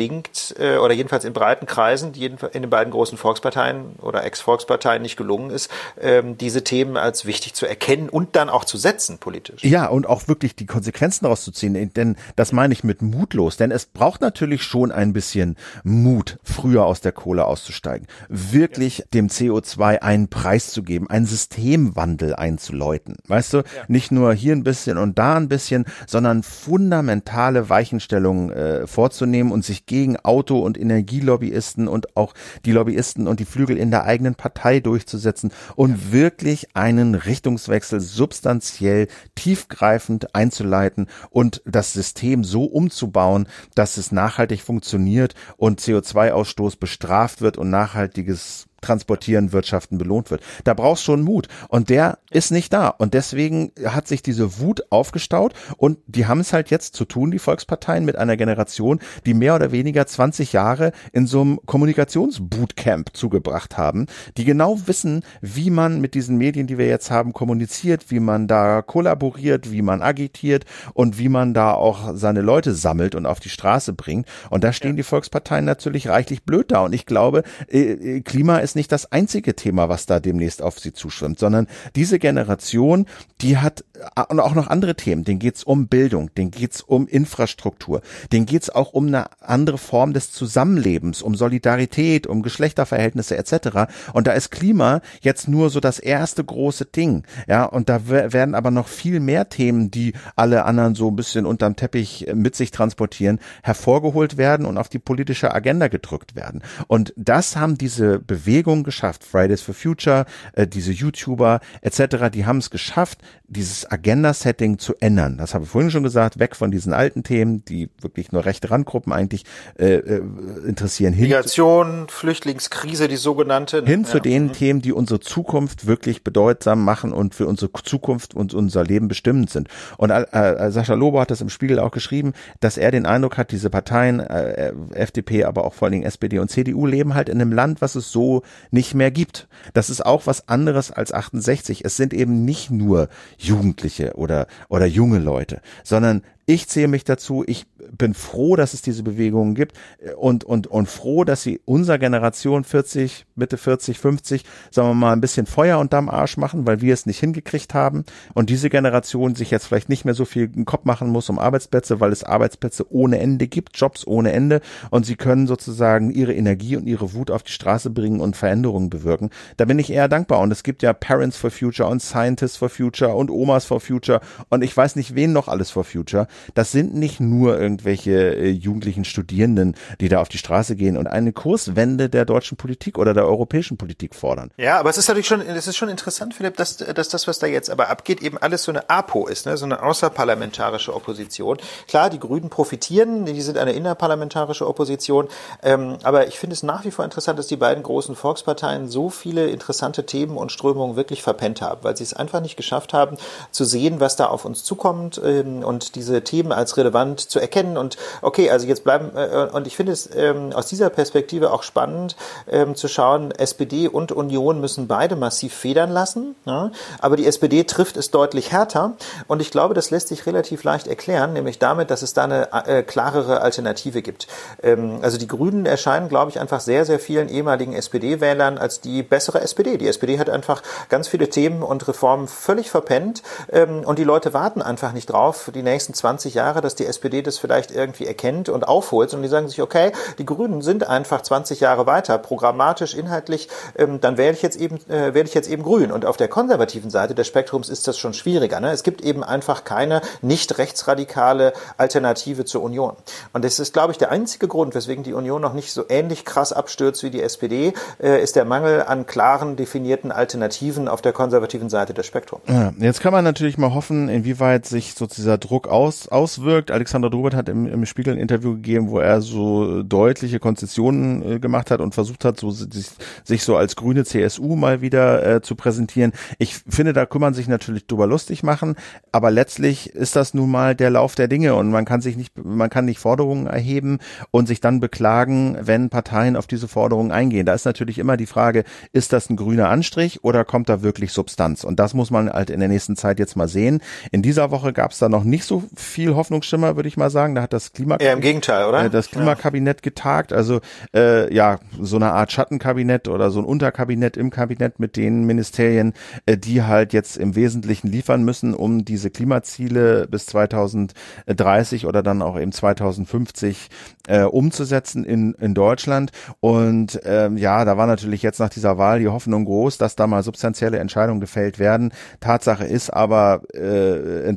äh, oder jedenfalls in breiten Kreisen, in den beiden großen Volksparteien oder Ex-Volksparteien nicht gelungen ist, ähm, diese Themen als wichtig zu erkennen und dann auch zu setzen politisch. Ja, und auch wirklich die Konsequenzen daraus zu ziehen. Denn das meine ich mit mutlos. Denn es braucht natürlich schon ein bisschen Mut, früher aus der Kohle auszusteigen. Wirklich ja. dem CO2 einen Preis zu geben, einen Systemwandel einzuläuten. Weißt du, ja. nicht nur hier ein bisschen und da ein bisschen, sondern fundamentale Weichenstellungen äh, vorzunehmen und sich gegen Auto- und Energielobbyisten und auch die Lobbyisten und die Flügel in der eigenen Partei durchzusetzen und ja. wirklich einen Richtungswechsel substanziell tiefgreifend einzuleiten und das System so umzubauen, dass es nachhaltig funktioniert und CO2-Ausstoß bestraft wird und nachhaltiges Transportieren, Wirtschaften belohnt wird. Da brauchst schon Mut. Und der ist nicht da. Und deswegen hat sich diese Wut aufgestaut und die haben es halt jetzt zu tun, die Volksparteien, mit einer Generation, die mehr oder weniger 20 Jahre in so einem Kommunikationsbootcamp zugebracht haben, die genau wissen, wie man mit diesen Medien, die wir jetzt haben, kommuniziert, wie man da kollaboriert, wie man agitiert und wie man da auch seine Leute sammelt und auf die Straße bringt. Und da stehen ja. die Volksparteien natürlich reichlich blöd da. Und ich glaube, äh, äh, Klima ist ist nicht das einzige Thema, was da demnächst auf sie zuschwimmt, sondern diese Generation, die hat und auch noch andere Themen. Den geht's um Bildung, den geht's um Infrastruktur, den geht's auch um eine andere Form des Zusammenlebens, um Solidarität, um Geschlechterverhältnisse etc. Und da ist Klima jetzt nur so das erste große Ding. Ja, und da werden aber noch viel mehr Themen, die alle anderen so ein bisschen unterm Teppich mit sich transportieren, hervorgeholt werden und auf die politische Agenda gedrückt werden. Und das haben diese Bewegungen geschafft. Fridays for Future, äh, diese YouTuber etc., die haben es geschafft, dieses Agenda-Setting zu ändern. Das habe ich vorhin schon gesagt, weg von diesen alten Themen, die wirklich nur rechte Randgruppen eigentlich äh, äh interessieren. Hin Migration, Flüchtlingskrise, die sogenannte. Ne? Hin ja. zu den mhm. Themen, die unsere Zukunft wirklich bedeutsam machen und für unsere Zukunft und unser Leben bestimmend sind. Und äh, äh, Sascha Lobo hat das im Spiegel auch geschrieben, dass er den Eindruck hat, diese Parteien, äh, FDP, aber auch vor allen Dingen SPD und CDU, leben halt in einem Land, was es so nicht mehr gibt. Das ist auch was anderes als 68. Es sind eben nicht nur Jugendliche oder, oder junge Leute, sondern ich zähle mich dazu. Ich bin froh, dass es diese Bewegungen gibt. Und, und, und froh, dass sie unserer Generation 40, Mitte 40, 50, sagen wir mal, ein bisschen Feuer unterm Arsch machen, weil wir es nicht hingekriegt haben. Und diese Generation sich jetzt vielleicht nicht mehr so viel im Kopf machen muss um Arbeitsplätze, weil es Arbeitsplätze ohne Ende gibt, Jobs ohne Ende. Und sie können sozusagen ihre Energie und ihre Wut auf die Straße bringen und Veränderungen bewirken. Da bin ich eher dankbar. Und es gibt ja Parents for Future und Scientists for Future und Omas for Future. Und ich weiß nicht wen noch alles for Future das sind nicht nur irgendwelche äh, jugendlichen Studierenden, die da auf die Straße gehen und eine Kurswende der deutschen Politik oder der europäischen Politik fordern. Ja, aber es ist natürlich schon, es ist schon interessant, Philipp, dass, dass das, was da jetzt aber abgeht, eben alles so eine APO ist, ne? so eine außerparlamentarische Opposition. Klar, die Grünen profitieren, die sind eine innerparlamentarische Opposition, ähm, aber ich finde es nach wie vor interessant, dass die beiden großen Volksparteien so viele interessante Themen und Strömungen wirklich verpennt haben, weil sie es einfach nicht geschafft haben, zu sehen, was da auf uns zukommt ähm, und diese Themen als relevant zu erkennen. Und okay, also jetzt bleiben, äh, und ich finde es ähm, aus dieser Perspektive auch spannend ähm, zu schauen, SPD und Union müssen beide massiv federn lassen, ja? aber die SPD trifft es deutlich härter. Und ich glaube, das lässt sich relativ leicht erklären, nämlich damit, dass es da eine äh, klarere Alternative gibt. Ähm, also die Grünen erscheinen, glaube ich, einfach sehr, sehr vielen ehemaligen SPD-Wählern als die bessere SPD. Die SPD hat einfach ganz viele Themen und Reformen völlig verpennt ähm, und die Leute warten einfach nicht drauf, die nächsten zwei 20 Jahre, dass die SPD das vielleicht irgendwie erkennt und aufholt und die sagen sich, okay, die Grünen sind einfach 20 Jahre weiter, programmatisch, inhaltlich, ähm, dann wähle ich jetzt eben, äh, wähle ich jetzt eben grün. Und auf der konservativen Seite des Spektrums ist das schon schwieriger. Ne? Es gibt eben einfach keine nicht rechtsradikale Alternative zur Union. Und das ist, glaube ich, der einzige Grund, weswegen die Union noch nicht so ähnlich krass abstürzt wie die SPD, äh, ist der Mangel an klaren, definierten Alternativen auf der konservativen Seite des Spektrums. Ja, jetzt kann man natürlich mal hoffen, inwieweit sich so dieser Druck aus, auswirkt. Alexander Dobert hat im, im Spiegel ein Interview gegeben, wo er so deutliche Konzessionen äh, gemacht hat und versucht hat, so sich, sich so als grüne CSU mal wieder äh, zu präsentieren. Ich finde, da man sich natürlich drüber lustig machen, aber letztlich ist das nun mal der Lauf der Dinge und man kann sich nicht, man kann nicht Forderungen erheben und sich dann beklagen, wenn Parteien auf diese Forderungen eingehen. Da ist natürlich immer die Frage, ist das ein grüner Anstrich oder kommt da wirklich Substanz? Und das muss man halt in der nächsten Zeit jetzt mal sehen. In dieser Woche gab es da noch nicht so Hoffnungsschimmer, würde ich mal sagen. Da hat das Klimakabinett, ja, im Gegenteil, oder? Äh, das Klimakabinett getagt. Also äh, ja, so eine Art Schattenkabinett oder so ein Unterkabinett im Kabinett mit den Ministerien, äh, die halt jetzt im Wesentlichen liefern müssen, um diese Klimaziele bis 2030 oder dann auch eben 2050 äh, umzusetzen in, in Deutschland. Und ähm, ja, da war natürlich jetzt nach dieser Wahl die Hoffnung groß, dass da mal substanzielle Entscheidungen gefällt werden. Tatsache ist aber, äh, äh,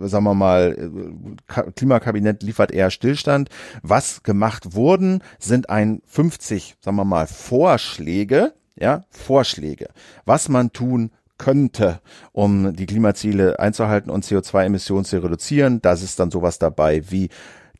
sagen wir mal, äh, Klimakabinett liefert eher Stillstand. Was gemacht wurden, sind ein 50, sagen wir mal, Vorschläge, ja, Vorschläge, was man tun könnte, um die Klimaziele einzuhalten und CO2-Emissionen zu reduzieren. Das ist dann sowas dabei wie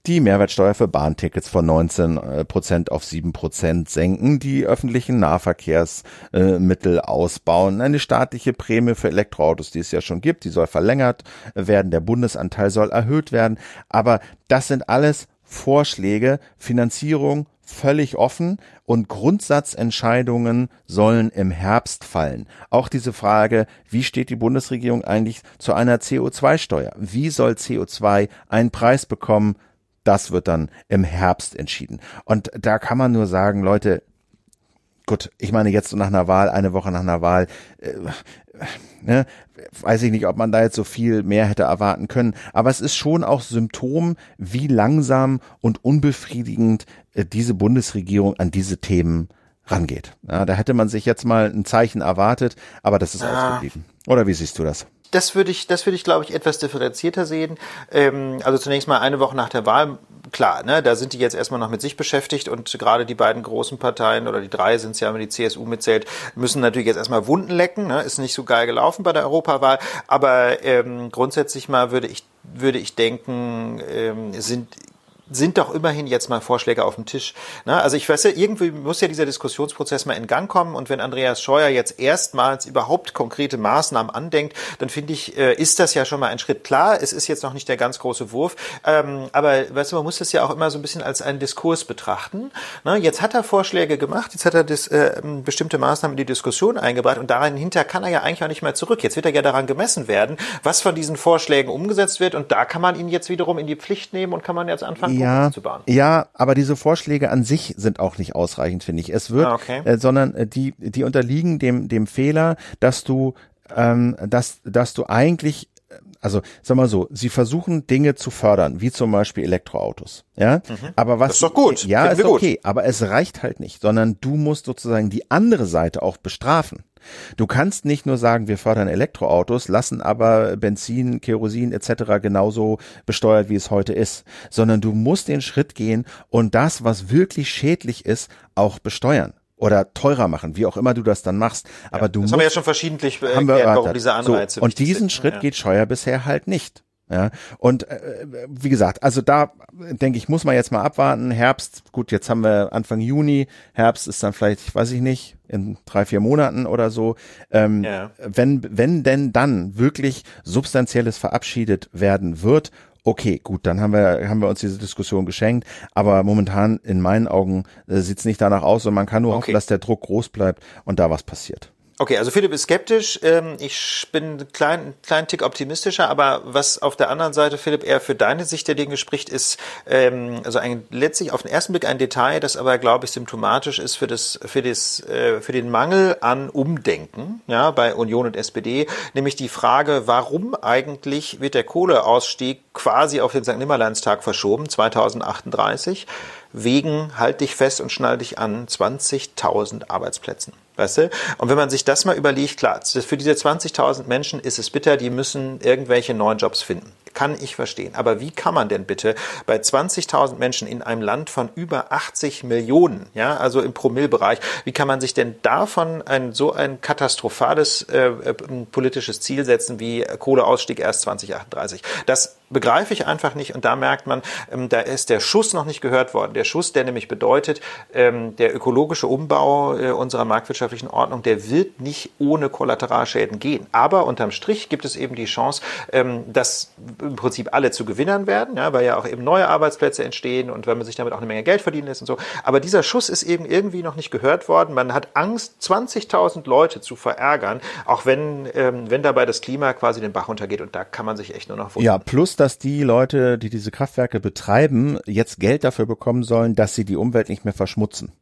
die Mehrwertsteuer für Bahntickets von 19 äh, Prozent auf 7 Prozent senken, die öffentlichen Nahverkehrsmittel ausbauen, eine staatliche Prämie für Elektroautos, die es ja schon gibt, die soll verlängert werden, der Bundesanteil soll erhöht werden, aber das sind alles Vorschläge, Finanzierung völlig offen und Grundsatzentscheidungen sollen im Herbst fallen. Auch diese Frage, wie steht die Bundesregierung eigentlich zu einer CO2-Steuer? Wie soll CO2 einen Preis bekommen? Das wird dann im Herbst entschieden. Und da kann man nur sagen, Leute, gut, ich meine jetzt so nach einer Wahl, eine Woche nach einer Wahl, äh, ne, weiß ich nicht, ob man da jetzt so viel mehr hätte erwarten können. Aber es ist schon auch Symptom, wie langsam und unbefriedigend äh, diese Bundesregierung an diese Themen rangeht. Ja, da hätte man sich jetzt mal ein Zeichen erwartet, aber das ist ah. ausgeblieben. Oder wie siehst du das? Das würde ich, das würde ich, glaube ich, etwas differenzierter sehen. Ähm, also zunächst mal eine Woche nach der Wahl, klar, ne, da sind die jetzt erstmal noch mit sich beschäftigt und gerade die beiden großen Parteien oder die drei sind es ja, wenn die CSU mitzählt, müssen natürlich jetzt erstmal Wunden lecken. Ne, ist nicht so geil gelaufen bei der Europawahl, aber ähm, grundsätzlich mal würde ich würde ich denken, ähm, sind sind doch immerhin jetzt mal Vorschläge auf dem Tisch. Ne? Also ich weiß ja, irgendwie muss ja dieser Diskussionsprozess mal in Gang kommen und wenn Andreas Scheuer jetzt erstmals überhaupt konkrete Maßnahmen andenkt, dann finde ich, äh, ist das ja schon mal ein Schritt klar. Es ist jetzt noch nicht der ganz große Wurf, ähm, aber weißt du, man muss das ja auch immer so ein bisschen als einen Diskurs betrachten. Ne? Jetzt hat er Vorschläge gemacht, jetzt hat er das, äh, bestimmte Maßnahmen in die Diskussion eingebracht und daran hinter kann er ja eigentlich auch nicht mehr zurück. Jetzt wird er ja daran gemessen werden, was von diesen Vorschlägen umgesetzt wird und da kann man ihn jetzt wiederum in die Pflicht nehmen und kann man jetzt anfangen, ja, Ja, aber diese Vorschläge an sich sind auch nicht ausreichend, finde ich. Es wird, ah, okay. äh, sondern äh, die, die unterliegen dem, dem Fehler, dass du, ähm, dass, dass du eigentlich äh, also sag mal so, sie versuchen Dinge zu fördern, wie zum Beispiel Elektroautos. Ja, mhm. aber was? Das ist doch gut. Ja, Finden ist okay, gut. aber es reicht halt nicht, sondern du musst sozusagen die andere Seite auch bestrafen. Du kannst nicht nur sagen, wir fördern Elektroautos, lassen aber Benzin, Kerosin etc. genauso besteuert, wie es heute ist, sondern du musst den Schritt gehen und das, was wirklich schädlich ist, auch besteuern oder teurer machen, wie auch immer du das dann machst. Aber ja, du das musst, haben wir ja schon verschiedentlich äh, erklärt, warum diese Anreize so, Und diesen sind. Schritt ja. geht Scheuer bisher halt nicht. Ja, und äh, wie gesagt, also da denke ich, muss man jetzt mal abwarten. Herbst, gut, jetzt haben wir Anfang Juni. Herbst ist dann vielleicht, weiß ich nicht, in drei, vier Monaten oder so. Ähm, ja. Wenn, wenn denn dann wirklich Substanzielles verabschiedet werden wird, okay, gut, dann haben wir, haben wir uns diese Diskussion geschenkt. Aber momentan, in meinen Augen, äh, sieht es nicht danach aus und man kann nur okay. hoffen, dass der Druck groß bleibt und da was passiert. Okay, also Philipp ist skeptisch. Ähm, ich bin einen kleinen, kleinen Tick optimistischer, aber was auf der anderen Seite, Philipp, eher für deine Sicht der Dinge spricht, ist ähm, also ein, letztlich auf den ersten Blick ein Detail, das aber, glaube ich, symptomatisch ist für, das, für, das, äh, für den Mangel an Umdenken ja, bei Union und SPD, nämlich die Frage, warum eigentlich wird der Kohleausstieg quasi auf den St. Nimmerleinstag verschoben, 2038, wegen, halt dich fest und schnall dich an, 20.000 Arbeitsplätzen. Weißt du? Und wenn man sich das mal überlegt, klar, für diese 20.000 Menschen ist es bitter, die müssen irgendwelche neuen Jobs finden. Kann ich verstehen. Aber wie kann man denn bitte bei 20.000 Menschen in einem Land von über 80 Millionen, ja, also im Promillbereich, wie kann man sich denn davon ein so ein katastrophales äh, äh politisches Ziel setzen wie Kohleausstieg erst 2038? Das begreife ich einfach nicht und da merkt man, ähm, da ist der Schuss noch nicht gehört worden. Der Schuss, der nämlich bedeutet, ähm, der ökologische Umbau äh, unserer marktwirtschaftlichen Ordnung, der wird nicht ohne Kollateralschäden gehen. Aber unterm Strich gibt es eben die Chance, ähm, dass im Prinzip alle zu Gewinnern werden, ja, weil ja auch eben neue Arbeitsplätze entstehen und weil man sich damit auch eine Menge Geld verdienen lässt und so. Aber dieser Schuss ist eben irgendwie noch nicht gehört worden. Man hat Angst, 20.000 Leute zu verärgern, auch wenn, ähm, wenn dabei das Klima quasi den Bach untergeht und da kann man sich echt nur noch wundern. Ja, plus dass die Leute, die diese Kraftwerke betreiben, jetzt Geld dafür bekommen sollen, dass sie die Umwelt nicht mehr verschmutzen.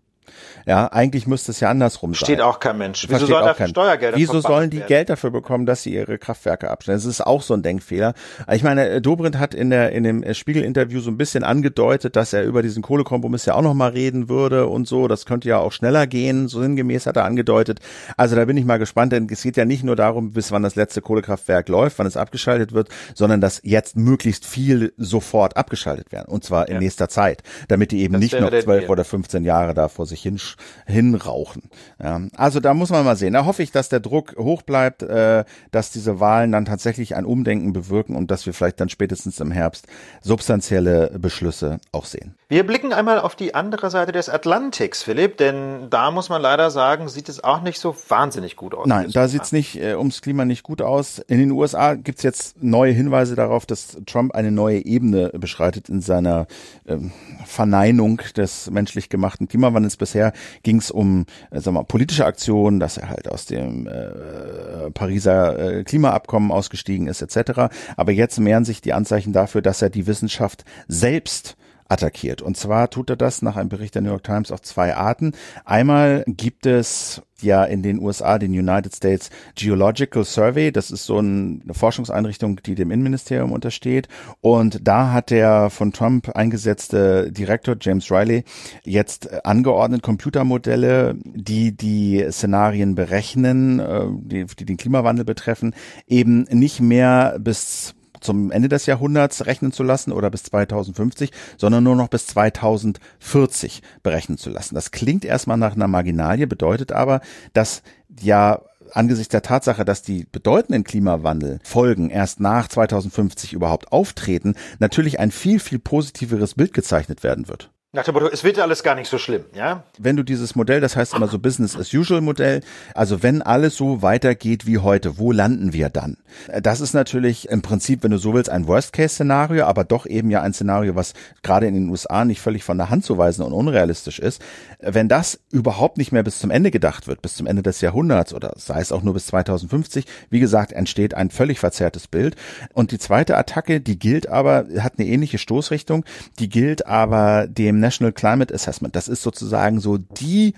Ja, eigentlich müsste es ja andersrum sein. Steht auch kein Mensch. Wieso sollen dafür Steuergelder Wieso sollen die werden? Geld dafür bekommen, dass sie ihre Kraftwerke abstellen? Das ist auch so ein Denkfehler. Ich meine, Dobrindt hat in der in dem Spiegel-Interview so ein bisschen angedeutet, dass er über diesen Kohlekompromiss ja auch noch mal reden würde und so. Das könnte ja auch schneller gehen. So sinngemäß hat er angedeutet. Also da bin ich mal gespannt, denn es geht ja nicht nur darum, bis wann das letzte Kohlekraftwerk läuft, wann es abgeschaltet wird, sondern dass jetzt möglichst viel sofort abgeschaltet werden. Und zwar in ja. nächster Zeit, damit die eben das nicht noch zwölf oder 15 Jahre da vor sich hin hinrauchen. Ja, also da muss man mal sehen. Da hoffe ich, dass der Druck hoch bleibt, äh, dass diese Wahlen dann tatsächlich ein Umdenken bewirken und dass wir vielleicht dann spätestens im Herbst substanzielle Beschlüsse auch sehen. Wir blicken einmal auf die andere Seite des Atlantiks, Philipp, denn da muss man leider sagen, sieht es auch nicht so wahnsinnig gut aus. Nein, da sieht es nicht äh, ums Klima nicht gut aus. In den USA gibt es jetzt neue Hinweise darauf, dass Trump eine neue Ebene beschreitet in seiner ähm, Verneinung des menschlich gemachten Klimawandels. Bisher ging es um äh, sag mal, politische Aktionen, dass er halt aus dem äh, Pariser äh, Klimaabkommen ausgestiegen ist etc. Aber jetzt mehren sich die Anzeichen dafür, dass er die Wissenschaft selbst attackiert. Und zwar tut er das nach einem Bericht der New York Times auf zwei Arten. Einmal gibt es ja in den USA den United States Geological Survey. Das ist so eine Forschungseinrichtung, die dem Innenministerium untersteht. Und da hat der von Trump eingesetzte Direktor James Riley jetzt angeordnet Computermodelle, die die Szenarien berechnen, äh, die, die den Klimawandel betreffen, eben nicht mehr bis zum Ende des Jahrhunderts rechnen zu lassen oder bis 2050, sondern nur noch bis 2040 berechnen zu lassen. Das klingt erstmal nach einer Marginalie, bedeutet aber, dass ja angesichts der Tatsache, dass die bedeutenden Klimawandelfolgen erst nach 2050 überhaupt auftreten, natürlich ein viel, viel positiveres Bild gezeichnet werden wird. Nach dem Motto, es wird alles gar nicht so schlimm, ja? Wenn du dieses Modell, das heißt immer so Business as usual Modell, also wenn alles so weitergeht wie heute, wo landen wir dann? Das ist natürlich im Prinzip, wenn du so willst, ein Worst-Case-Szenario, aber doch eben ja ein Szenario, was gerade in den USA nicht völlig von der Hand zu weisen und unrealistisch ist. Wenn das überhaupt nicht mehr bis zum Ende gedacht wird, bis zum Ende des Jahrhunderts oder sei es auch nur bis 2050, wie gesagt, entsteht ein völlig verzerrtes Bild. Und die zweite Attacke, die gilt aber, hat eine ähnliche Stoßrichtung, die gilt aber dem National Climate Assessment. Das ist sozusagen so die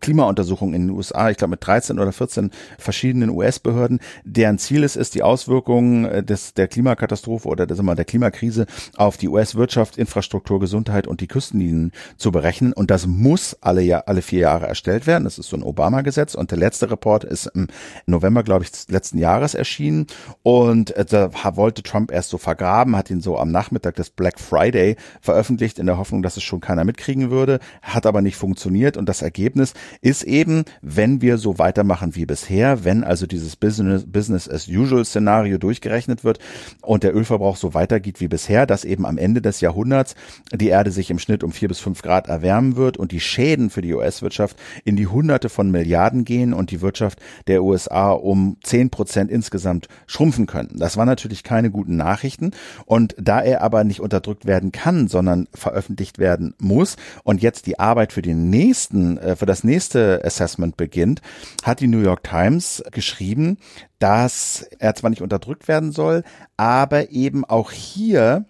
Klimauntersuchung in den USA, ich glaube mit 13 oder 14 verschiedenen US-Behörden, deren Ziel es ist, die Auswirkungen äh, des, der Klimakatastrophe oder des, der Klimakrise auf die US-Wirtschaft, Infrastruktur, Gesundheit und die Küstenlinien zu berechnen. Und das muss alle, alle vier Jahre erstellt werden. Das ist so ein Obama-Gesetz. Und der letzte Report ist im November, glaube ich, letzten Jahres erschienen. Und äh, da wollte Trump erst so vergraben, hat ihn so am Nachmittag des Black Friday veröffentlicht, in der Hoffnung, dass es schon keiner mitkriegen würde, hat aber nicht funktioniert. Und das Ergebnis Ergebnis ist eben, wenn wir so weitermachen wie bisher, wenn also dieses Business, Business as usual Szenario durchgerechnet wird und der Ölverbrauch so weitergeht wie bisher, dass eben am Ende des Jahrhunderts die Erde sich im Schnitt um vier bis fünf Grad erwärmen wird und die Schäden für die US-Wirtschaft in die Hunderte von Milliarden gehen und die Wirtschaft der USA um zehn Prozent insgesamt schrumpfen können. Das waren natürlich keine guten Nachrichten und da er aber nicht unterdrückt werden kann, sondern veröffentlicht werden muss und jetzt die Arbeit für den nächsten äh, für das nächste Assessment beginnt, hat die New York Times geschrieben, dass er zwar nicht unterdrückt werden soll, aber eben auch hier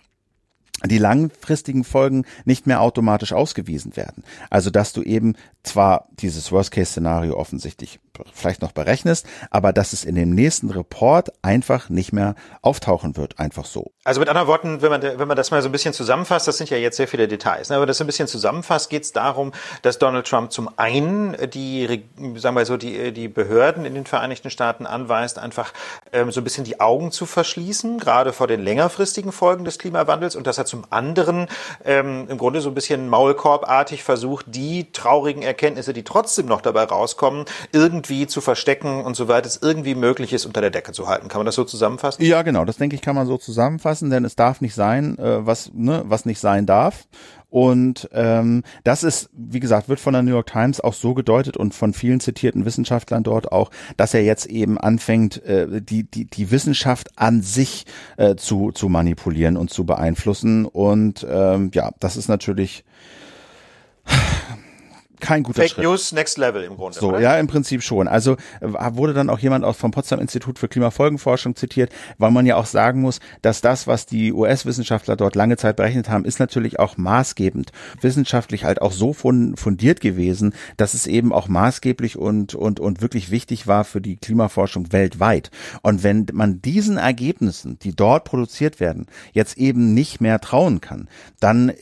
die langfristigen Folgen nicht mehr automatisch ausgewiesen werden. Also dass du eben zwar dieses Worst-Case-Szenario offensichtlich vielleicht noch berechnest, aber dass es in dem nächsten Report einfach nicht mehr auftauchen wird, einfach so. Also mit anderen Worten, wenn man, wenn man das mal so ein bisschen zusammenfasst, das sind ja jetzt sehr viele Details, ne, aber das ein bisschen zusammenfasst, geht es darum, dass Donald Trump zum einen die, sagen wir so, die, die Behörden in den Vereinigten Staaten anweist, einfach ähm, so ein bisschen die Augen zu verschließen, gerade vor den längerfristigen Folgen des Klimawandels und dass er zum anderen ähm, im Grunde so ein bisschen maulkorbartig versucht, die traurigen Erkenntnisse, die trotzdem noch dabei rauskommen, irgendwie zu verstecken und soweit es irgendwie möglich ist, unter der Decke zu halten. Kann man das so zusammenfassen? Ja, genau. Das denke ich, kann man so zusammenfassen, denn es darf nicht sein, äh, was, ne, was nicht sein darf. Und ähm, das ist, wie gesagt, wird von der New York Times auch so gedeutet und von vielen zitierten Wissenschaftlern dort auch, dass er jetzt eben anfängt, äh, die, die, die Wissenschaft an sich äh, zu, zu manipulieren und zu beeinflussen. Und ähm, ja, das ist natürlich kein guter Fake Schritt. News Next Level im Grunde. So, oder? ja, im Prinzip schon. Also wurde dann auch jemand aus vom Potsdam Institut für Klimafolgenforschung zitiert, weil man ja auch sagen muss, dass das, was die US-Wissenschaftler dort lange Zeit berechnet haben, ist natürlich auch maßgebend, wissenschaftlich halt auch so fundiert gewesen, dass es eben auch maßgeblich und und und wirklich wichtig war für die Klimaforschung weltweit. Und wenn man diesen Ergebnissen, die dort produziert werden, jetzt eben nicht mehr trauen kann, dann äh,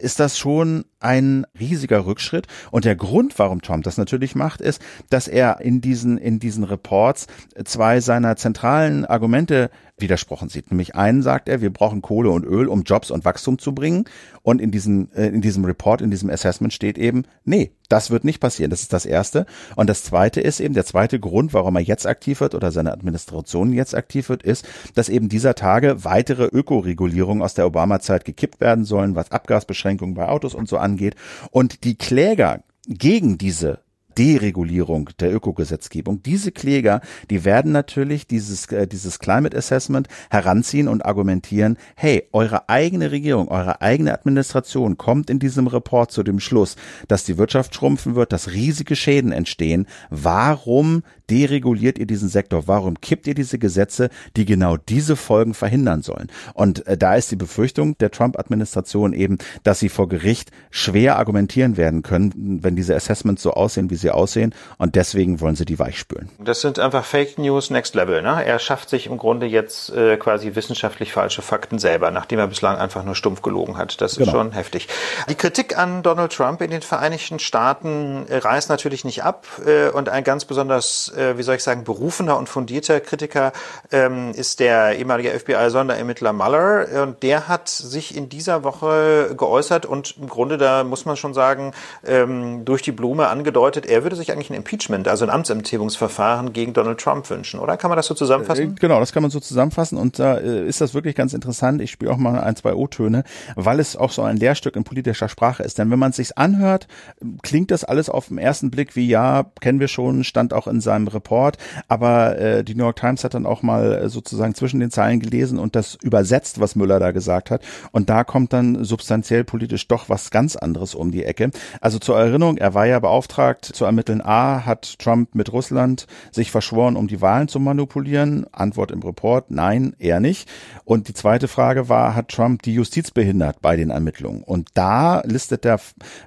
ist das schon ein riesiger Rückschritt. Und der Grund, warum Trump das natürlich macht, ist, dass er in diesen, in diesen Reports zwei seiner zentralen Argumente widersprochen sieht. Nämlich einen sagt er, wir brauchen Kohle und Öl, um Jobs und Wachstum zu bringen. Und in diesem, äh, in diesem Report, in diesem Assessment steht eben, nee, das wird nicht passieren. Das ist das Erste. Und das Zweite ist eben, der zweite Grund, warum er jetzt aktiv wird oder seine Administration jetzt aktiv wird, ist, dass eben dieser Tage weitere Ökoregulierungen aus der Obama-Zeit gekippt werden sollen, was Abgasbeschränkungen bei Autos und so angeht. Und die Kläger gegen diese Deregulierung der Ökogesetzgebung. Diese Kläger, die werden natürlich dieses, äh, dieses Climate Assessment heranziehen und argumentieren, hey, eure eigene Regierung, eure eigene Administration kommt in diesem Report zu dem Schluss, dass die Wirtschaft schrumpfen wird, dass riesige Schäden entstehen. Warum dereguliert ihr diesen Sektor? Warum kippt ihr diese Gesetze, die genau diese Folgen verhindern sollen? Und äh, da ist die Befürchtung der Trump-Administration eben, dass sie vor Gericht schwer argumentieren werden können, wenn diese Assessments so aussehen, wie sie aussehen. Und deswegen wollen sie die weichspülen. Das sind einfach Fake News Next Level. Ne? Er schafft sich im Grunde jetzt äh, quasi wissenschaftlich falsche Fakten selber, nachdem er bislang einfach nur stumpf gelogen hat. Das ist genau. schon heftig. Die Kritik an Donald Trump in den Vereinigten Staaten äh, reißt natürlich nicht ab. Äh, und ein ganz besonders wie soll ich sagen, berufener und fundierter Kritiker ähm, ist der ehemalige FBI-Sonderermittler Mueller. Und der hat sich in dieser Woche geäußert und im Grunde, da muss man schon sagen, ähm, durch die Blume angedeutet, er würde sich eigentlich ein Impeachment, also ein Amtsenthebungsverfahren gegen Donald Trump wünschen, oder? Kann man das so zusammenfassen? Äh, genau, das kann man so zusammenfassen. Und da äh, ist das wirklich ganz interessant. Ich spiele auch mal ein, zwei O-Töne, weil es auch so ein Lehrstück in politischer Sprache ist. Denn wenn man es sich anhört, klingt das alles auf den ersten Blick wie, ja, kennen wir schon, stand auch in seinem Report, aber äh, die New York Times hat dann auch mal äh, sozusagen zwischen den Zeilen gelesen und das übersetzt, was Müller da gesagt hat. Und da kommt dann substanziell politisch doch was ganz anderes um die Ecke. Also zur Erinnerung, er war ja beauftragt zu ermitteln, a, hat Trump mit Russland sich verschworen, um die Wahlen zu manipulieren? Antwort im Report, nein, eher nicht. Und die zweite Frage war, hat Trump die Justiz behindert bei den Ermittlungen? Und da listet der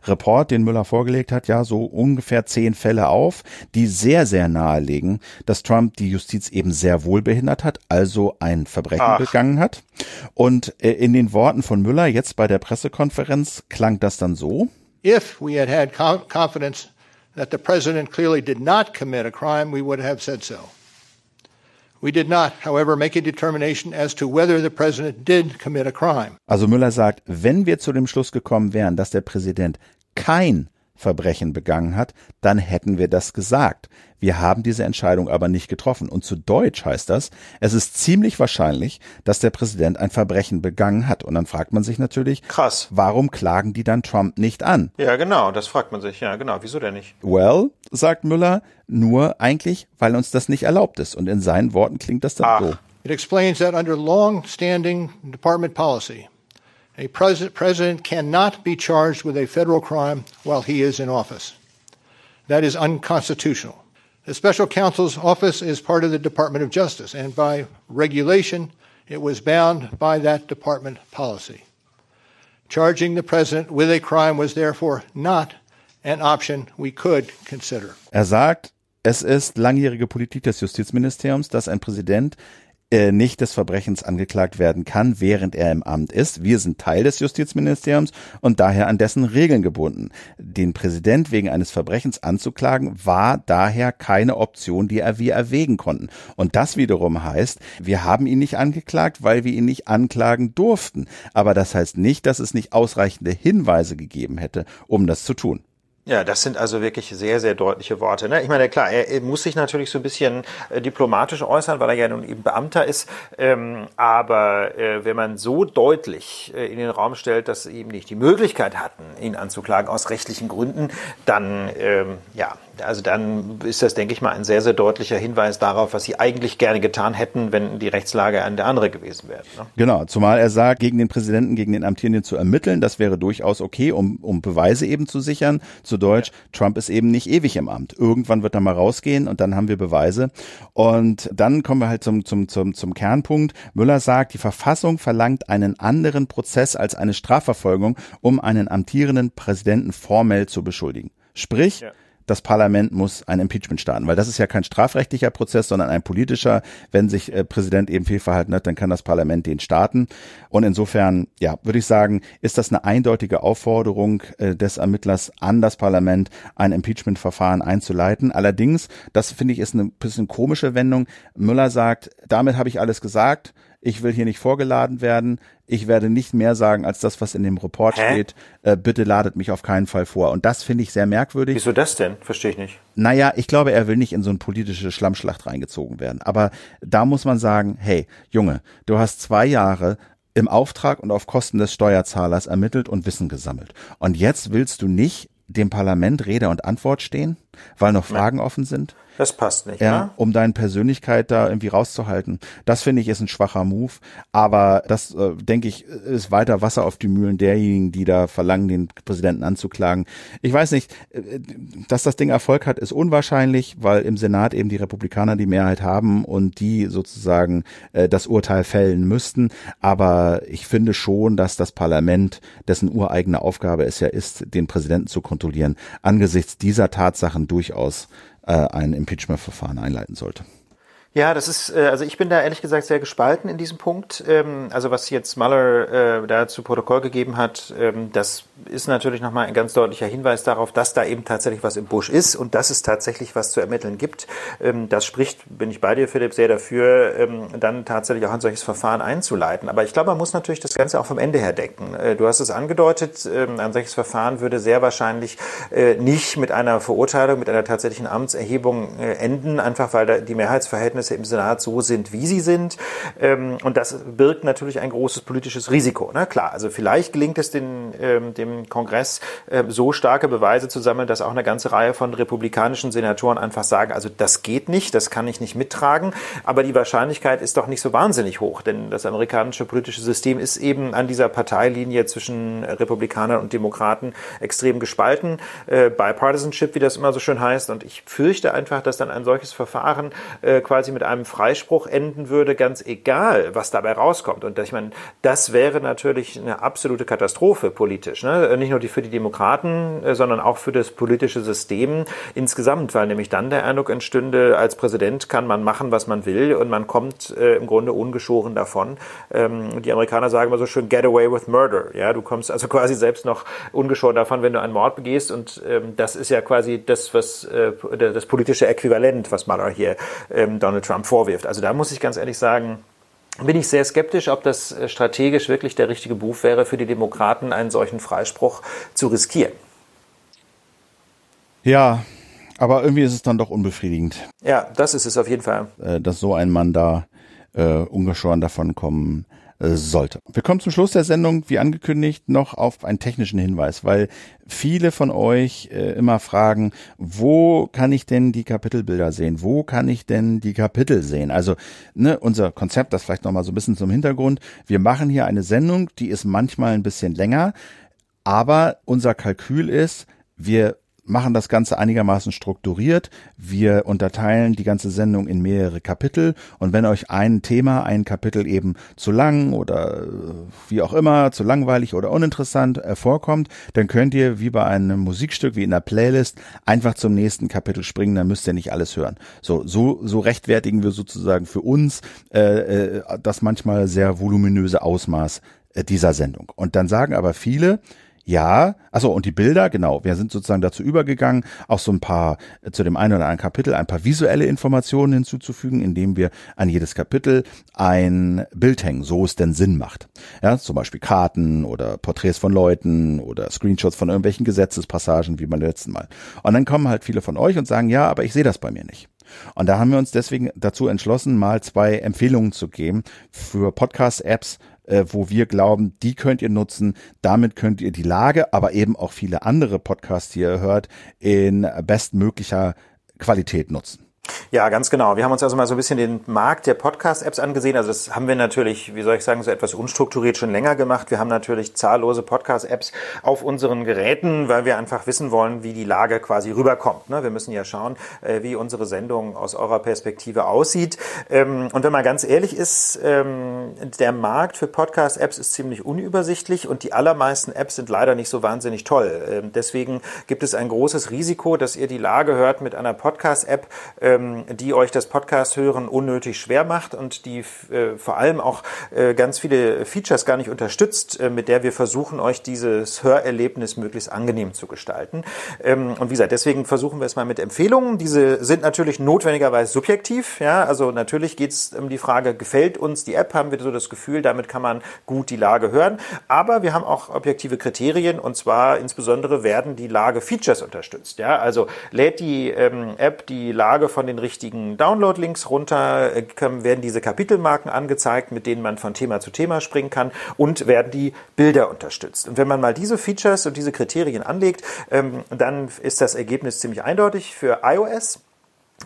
Report, den Müller vorgelegt hat, ja so ungefähr zehn Fälle auf, die sehr, sehr nahe nahelegen, dass Trump die Justiz eben sehr wohl behindert hat, also ein Verbrechen Ach. begangen hat. Und äh, in den Worten von Müller jetzt bei der Pressekonferenz klang das dann so. If we had had confidence that the president clearly did not commit a crime, we would have said so. We did not, however, make a determination as to whether the president did commit a crime. Also Müller sagt, wenn wir zu dem Schluss gekommen wären, dass der Präsident kein Verbrechen begangen hat, dann hätten wir das gesagt. Wir haben diese Entscheidung aber nicht getroffen. Und zu Deutsch heißt das, es ist ziemlich wahrscheinlich, dass der Präsident ein Verbrechen begangen hat. Und dann fragt man sich natürlich, krass, warum klagen die dann Trump nicht an? Ja, genau, das fragt man sich. Ja, genau, wieso denn nicht? Well, sagt Müller, nur eigentlich, weil uns das nicht erlaubt ist. Und in seinen Worten klingt das dann Ach. so. It explains that under long-standing department policy, A president, president cannot be charged with a federal crime while he is in office. That is unconstitutional. The special counsel's office is part of the Department of Justice, and by regulation, it was bound by that department policy. Charging the president with a crime was therefore not an option we could consider. Er sagt, es ist langjährige Politik des Justizministeriums, dass ein Präsident äh, nicht des Verbrechens angeklagt werden kann, während er im Amt ist. Wir sind Teil des Justizministeriums und daher an dessen Regeln gebunden. Den Präsident wegen eines Verbrechens anzuklagen, war daher keine Option, die wir erwägen konnten. Und das wiederum heißt, wir haben ihn nicht angeklagt, weil wir ihn nicht anklagen durften. Aber das heißt nicht, dass es nicht ausreichende Hinweise gegeben hätte, um das zu tun. Ja, das sind also wirklich sehr, sehr deutliche Worte. Ne? Ich meine, klar, er, muss sich natürlich so ein bisschen äh, diplomatisch äußern, weil er ja nun eben Beamter ist. Ähm, aber äh, wenn man so deutlich äh, in den Raum stellt, dass sie eben nicht die Möglichkeit hatten, ihn anzuklagen aus rechtlichen Gründen, dann ähm, ja, also dann ist das, denke ich mal, ein sehr, sehr deutlicher Hinweis darauf, was sie eigentlich gerne getan hätten, wenn die Rechtslage eine andere gewesen wäre. Ne? Genau, zumal er sagt, gegen den Präsidenten, gegen den Amtierenden zu ermitteln, das wäre durchaus okay, um, um Beweise eben zu sichern. Zu Deutsch, ja. Trump ist eben nicht ewig im Amt. Irgendwann wird er mal rausgehen und dann haben wir Beweise. Und dann kommen wir halt zum, zum, zum, zum Kernpunkt. Müller sagt, die Verfassung verlangt einen anderen Prozess als eine Strafverfolgung, um einen amtierenden Präsidenten formell zu beschuldigen. Sprich, ja das Parlament muss ein Impeachment starten, weil das ist ja kein strafrechtlicher Prozess, sondern ein politischer. Wenn sich äh, Präsident eben fehlverhalten hat, dann kann das Parlament den starten. Und insofern, ja, würde ich sagen, ist das eine eindeutige Aufforderung äh, des Ermittlers an das Parlament, ein Impeachment-Verfahren einzuleiten. Allerdings, das finde ich ist eine bisschen komische Wendung. Müller sagt, damit habe ich alles gesagt ich will hier nicht vorgeladen werden, ich werde nicht mehr sagen als das, was in dem Report Hä? steht, äh, bitte ladet mich auf keinen Fall vor. Und das finde ich sehr merkwürdig. Wieso das denn? Verstehe ich nicht. Naja, ich glaube, er will nicht in so eine politische Schlammschlacht reingezogen werden. Aber da muss man sagen, hey, Junge, du hast zwei Jahre im Auftrag und auf Kosten des Steuerzahlers ermittelt und Wissen gesammelt. Und jetzt willst du nicht dem Parlament Rede und Antwort stehen, weil noch Fragen offen sind? Das passt nicht, ja, ne? um deine Persönlichkeit da irgendwie rauszuhalten. Das finde ich ist ein schwacher Move, aber das äh, denke ich ist weiter Wasser auf die Mühlen derjenigen, die da verlangen, den Präsidenten anzuklagen. Ich weiß nicht, äh, dass das Ding Erfolg hat, ist unwahrscheinlich, weil im Senat eben die Republikaner die Mehrheit haben und die sozusagen äh, das Urteil fällen müssten. Aber ich finde schon, dass das Parlament, dessen ureigene Aufgabe es ja ist, den Präsidenten zu kontrollieren, angesichts dieser Tatsachen durchaus ein Impeachment-Verfahren einleiten sollte. Ja, das ist, äh, also ich bin da ehrlich gesagt sehr gespalten in diesem Punkt. Ähm, also was jetzt Mueller äh, da zu Protokoll gegeben hat, ähm, das ist natürlich nochmal ein ganz deutlicher Hinweis darauf, dass da eben tatsächlich was im Busch ist und dass es tatsächlich was zu ermitteln gibt. Ähm, das spricht, bin ich bei dir, Philipp, sehr dafür, dann tatsächlich auch ein solches Verfahren einzuleiten. Aber ich glaube, man muss natürlich das Ganze auch vom Ende her denken. Äh, du hast es angedeutet, ein solches Verfahren würde sehr wahrscheinlich nicht mit einer Verurteilung, mit einer tatsächlichen Amtserhebung enden, einfach weil die Mehrheitsverhältnisse Verhältnisse im Senat so sind, wie sie sind. Ähm, und das birgt natürlich ein großes politisches Risiko. Ne? Klar, also vielleicht gelingt es den, ähm, dem Kongress äh, so starke Beweise zu sammeln, dass auch eine ganze Reihe von republikanischen Senatoren einfach sagen, also das geht nicht, das kann ich nicht mittragen. Aber die Wahrscheinlichkeit ist doch nicht so wahnsinnig hoch, denn das amerikanische politische System ist eben an dieser Parteilinie zwischen Republikanern und Demokraten extrem gespalten. Äh, Bipartisanship, wie das immer so schön heißt. Und ich fürchte einfach, dass dann ein solches Verfahren äh, quasi quasi mit einem Freispruch enden würde, ganz egal, was dabei rauskommt. Und ich meine, das wäre natürlich eine absolute Katastrophe politisch. Ne? Nicht nur für die Demokraten, äh, sondern auch für das politische System insgesamt, weil nämlich dann der Eindruck entstünde, als Präsident kann man machen, was man will und man kommt äh, im Grunde ungeschoren davon. Ähm, die Amerikaner sagen immer so schön, get away with murder. Ja, du kommst also quasi selbst noch ungeschoren davon, wenn du einen Mord begehst und ähm, das ist ja quasi das, was äh, das politische Äquivalent, was Mueller hier ähm, Donald Donald Trump vorwirft. Also da muss ich ganz ehrlich sagen, bin ich sehr skeptisch, ob das äh, strategisch wirklich der richtige Buch wäre, für die Demokraten einen solchen Freispruch zu riskieren. Ja, aber irgendwie ist es dann doch unbefriedigend. Ja, das ist es auf jeden Fall. Äh, dass so ein Mann da äh, ungeschoren davon kommen sollte. Wir kommen zum Schluss der Sendung, wie angekündigt, noch auf einen technischen Hinweis, weil viele von euch äh, immer fragen, wo kann ich denn die Kapitelbilder sehen? Wo kann ich denn die Kapitel sehen? Also ne, unser Konzept, das vielleicht nochmal so ein bisschen zum Hintergrund. Wir machen hier eine Sendung, die ist manchmal ein bisschen länger, aber unser Kalkül ist, wir machen das Ganze einigermaßen strukturiert. Wir unterteilen die ganze Sendung in mehrere Kapitel und wenn euch ein Thema, ein Kapitel eben zu lang oder äh, wie auch immer, zu langweilig oder uninteressant äh, vorkommt, dann könnt ihr wie bei einem Musikstück, wie in einer Playlist, einfach zum nächsten Kapitel springen, dann müsst ihr nicht alles hören. So, so, so rechtfertigen wir sozusagen für uns äh, äh, das manchmal sehr voluminöse Ausmaß äh, dieser Sendung. Und dann sagen aber viele, ja, also und die Bilder, genau, wir sind sozusagen dazu übergegangen, auch so ein paar äh, zu dem einen oder anderen Kapitel ein paar visuelle Informationen hinzuzufügen, indem wir an jedes Kapitel ein Bild hängen, so es denn Sinn macht. Ja, zum Beispiel Karten oder Porträts von Leuten oder Screenshots von irgendwelchen Gesetzespassagen wie beim letzten Mal. Und dann kommen halt viele von euch und sagen, ja, aber ich sehe das bei mir nicht. Und da haben wir uns deswegen dazu entschlossen, mal zwei Empfehlungen zu geben für Podcast-Apps, äh, wo wir glauben, die könnt ihr nutzen. Damit könnt ihr die Lage, aber eben auch viele andere Podcasts, die ihr hört, in bestmöglicher Qualität nutzen. Ja, ganz genau. Wir haben uns also mal so ein bisschen den Markt der Podcast-Apps angesehen. Also das haben wir natürlich, wie soll ich sagen, so etwas unstrukturiert schon länger gemacht. Wir haben natürlich zahllose Podcast-Apps auf unseren Geräten, weil wir einfach wissen wollen, wie die Lage quasi rüberkommt. Ne? Wir müssen ja schauen, äh, wie unsere Sendung aus eurer Perspektive aussieht. Ähm, und wenn man ganz ehrlich ist, ähm, der Markt für Podcast-Apps ist ziemlich unübersichtlich und die allermeisten Apps sind leider nicht so wahnsinnig toll. Ähm, deswegen gibt es ein großes Risiko, dass ihr die Lage hört mit einer Podcast-App, ähm, die euch das Podcast hören unnötig schwer macht und die äh, vor allem auch äh, ganz viele Features gar nicht unterstützt, äh, mit der wir versuchen, euch dieses Hörerlebnis möglichst angenehm zu gestalten. Ähm, und wie gesagt, deswegen versuchen wir es mal mit Empfehlungen. Diese sind natürlich notwendigerweise subjektiv. Ja, also natürlich geht es um die Frage, gefällt uns die App? Haben wir so das Gefühl, damit kann man gut die Lage hören. Aber wir haben auch objektive Kriterien und zwar insbesondere werden die Lage-Features unterstützt. Ja, also lädt die ähm, App die Lage von den richtigen Download-Links runter, äh, werden diese Kapitelmarken angezeigt, mit denen man von Thema zu Thema springen kann und werden die Bilder unterstützt. Und wenn man mal diese Features und diese Kriterien anlegt, ähm, dann ist das Ergebnis ziemlich eindeutig für iOS.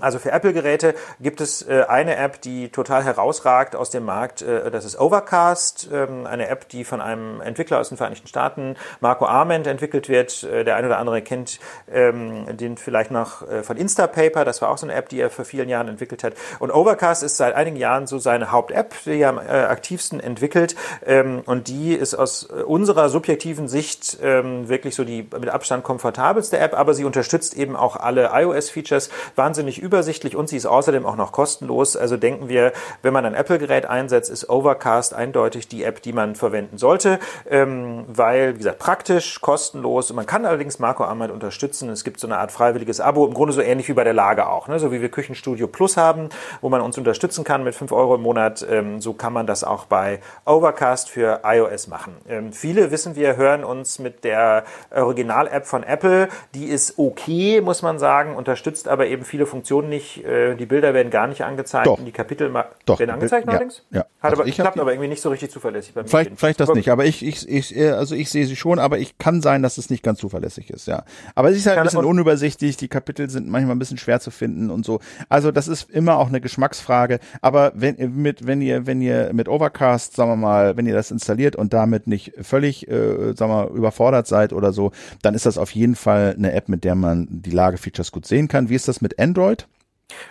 Also für Apple-Geräte gibt es äh, eine App, die total herausragt aus dem Markt. Äh, das ist Overcast, ähm, eine App, die von einem Entwickler aus den Vereinigten Staaten, Marco Arment, entwickelt wird. Äh, der eine oder andere kennt ähm, den vielleicht noch von Instapaper. Das war auch so eine App, die er vor vielen Jahren entwickelt hat. Und Overcast ist seit einigen Jahren so seine Haupt-App, die er am aktivsten entwickelt. Ähm, und die ist aus unserer subjektiven Sicht wirklich so die mit Abstand komfortabelste App, aber sie unterstützt eben auch alle iOS-Features wahnsinnig übersichtlich und sie ist außerdem auch noch kostenlos. Also denken wir, wenn man ein Apple-Gerät einsetzt, ist Overcast eindeutig die App, die man verwenden sollte, ähm, weil, wie gesagt, praktisch, kostenlos. Man kann allerdings Marco Arment unterstützen. Es gibt so eine Art freiwilliges Abo, im Grunde so ähnlich wie bei der Lage auch. Ne? So wie wir Küchenstudio Plus haben, wo man uns unterstützen kann mit 5 Euro im Monat, ähm, so kann man das auch bei Overcast für iOS machen. Ähm, viele, wissen wir, hören uns mit der Original-App von Apple. Die ist okay, muss man sagen, unterstützt aber eben viele Funktionen Animation nicht, äh, die Bilder werden gar nicht angezeigt Doch. und die Kapitel Doch. werden angezeigt ja. allerdings? Ja. Hat Also aber, ich klappt aber irgendwie nicht so richtig zuverlässig bei mir. Vielleicht, vielleicht das Aber- nicht, aber ich, ich, ich, äh, also ich sehe sie schon, aber ich kann sein, dass es nicht ganz zuverlässig ist, ja. Aber es ist halt ein bisschen unübersichtlich, die Kapitel sind manchmal ein bisschen schwer zu finden und so. Also das ist immer auch eine Geschmacksfrage. Aber wenn mit, wenn ihr, wenn ihr mit Overcast, sagen wir mal, wenn ihr das installiert und damit nicht völlig, äh, sagen wir, mal, überfordert seid oder so, dann ist das auf jeden Fall eine App, mit der man die Lagefeatures gut sehen kann. Wie ist das mit Android?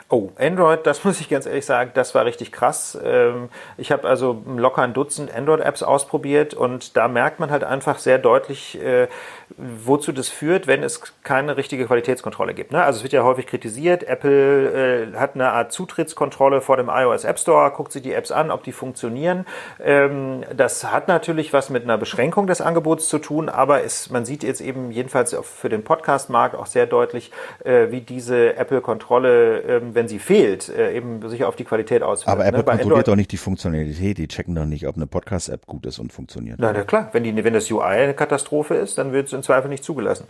Oh, Android, das muss ich ganz ehrlich sagen, das war richtig krass. Ähm, Ich habe also locker ein Dutzend Android-Apps ausprobiert und da merkt man halt einfach sehr deutlich, äh, wozu das führt, wenn es keine richtige Qualitätskontrolle gibt. ne? Also es wird ja häufig kritisiert, Apple äh, hat eine Art Zutrittskontrolle vor dem iOS App Store, guckt sich die Apps an, ob die funktionieren. Ähm, Das hat natürlich was mit einer Beschränkung des Angebots zu tun, aber es, man sieht jetzt eben jedenfalls für den Podcast-Markt auch sehr deutlich, äh, wie diese Apple-Kontrolle, ähm, wenn sie fehlt, äh, eben sich auf die Qualität auswirkt. Aber Apple ne? Kontrolliert Android- doch nicht die Funktionalität, die checken doch nicht, ob eine Podcast-App gut ist und funktioniert. Na, na klar, wenn, die, wenn das UI eine Katastrophe ist, dann wird es im Zweifel nicht zugelassen.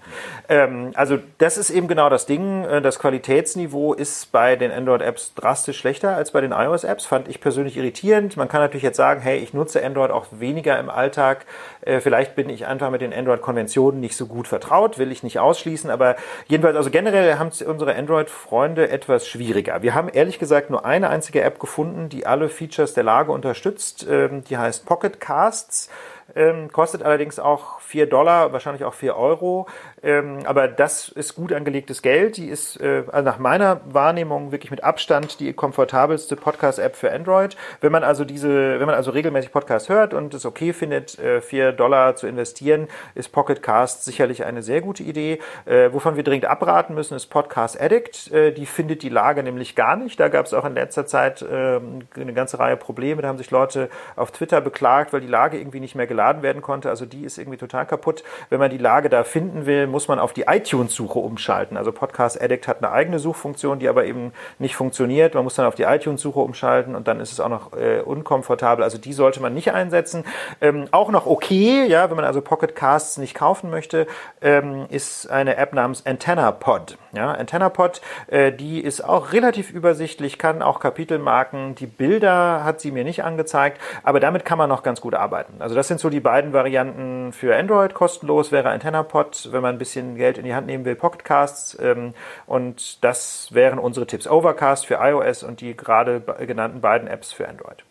Ähm, also das ist eben genau das Ding. Äh, Das Qualitätsniveau ist bei den Android-Apps drastisch schlechter als bei den iOS-Apps. Fand ich persönlich irritierend. Man kann natürlich jetzt sagen, hey, ich nutze Android auch weniger im Alltag. Äh, Vielleicht bin ich einfach mit den Android-Konventionen nicht so gut vertraut, will ich nicht ausschließen. Aber jedenfalls, also generell haben unsere Android-Freunde etwas schwieriger. Wir haben ehrlich gesagt nur eine einzige App gefunden, die alle Features der Lage unterstützt. Ähm, Die heißt Pocket Casts. Ähm, kostet allerdings auch 4 Dollar, wahrscheinlich auch 4 Euro. Ähm, aber das ist gut angelegtes Geld. Die ist äh, also nach meiner Wahrnehmung wirklich mit Abstand die komfortabelste Podcast-App für Android. Wenn man also diese, wenn man also regelmäßig Podcasts hört und es okay findet, äh, 4 Dollar zu investieren, ist Pocket Cast sicherlich eine sehr gute Idee. Äh, wovon wir dringend abraten müssen, ist Podcast Addict. Äh, die findet die Lage nämlich gar nicht. Da gab es auch in letzter Zeit äh, eine ganze Reihe Probleme. Da haben sich Leute auf Twitter beklagt, weil die Lage irgendwie nicht mehr geladen werden konnte. Also die ist irgendwie total kaputt. Wenn man die Lage da finden will, muss man auf die iTunes-Suche umschalten. Also Podcast Addict hat eine eigene Suchfunktion, die aber eben nicht funktioniert. Man muss dann auf die iTunes-Suche umschalten und dann ist es auch noch äh, unkomfortabel. Also die sollte man nicht einsetzen. Ähm, auch noch okay, ja, wenn man also Pocket Casts nicht kaufen möchte, ähm, ist eine App namens AntennaPod. Ja, AntennaPod, äh, die ist auch relativ übersichtlich, kann auch Kapitelmarken. Die Bilder hat sie mir nicht angezeigt, aber damit kann man noch ganz gut arbeiten. Also das sind so die beiden Varianten für Android. Kostenlos wäre AntennaPod, wenn man ein bisschen Geld in die Hand nehmen will, Pocketcasts. Ähm, und das wären unsere Tipps. Overcast für iOS und die gerade genannten beiden Apps für Android.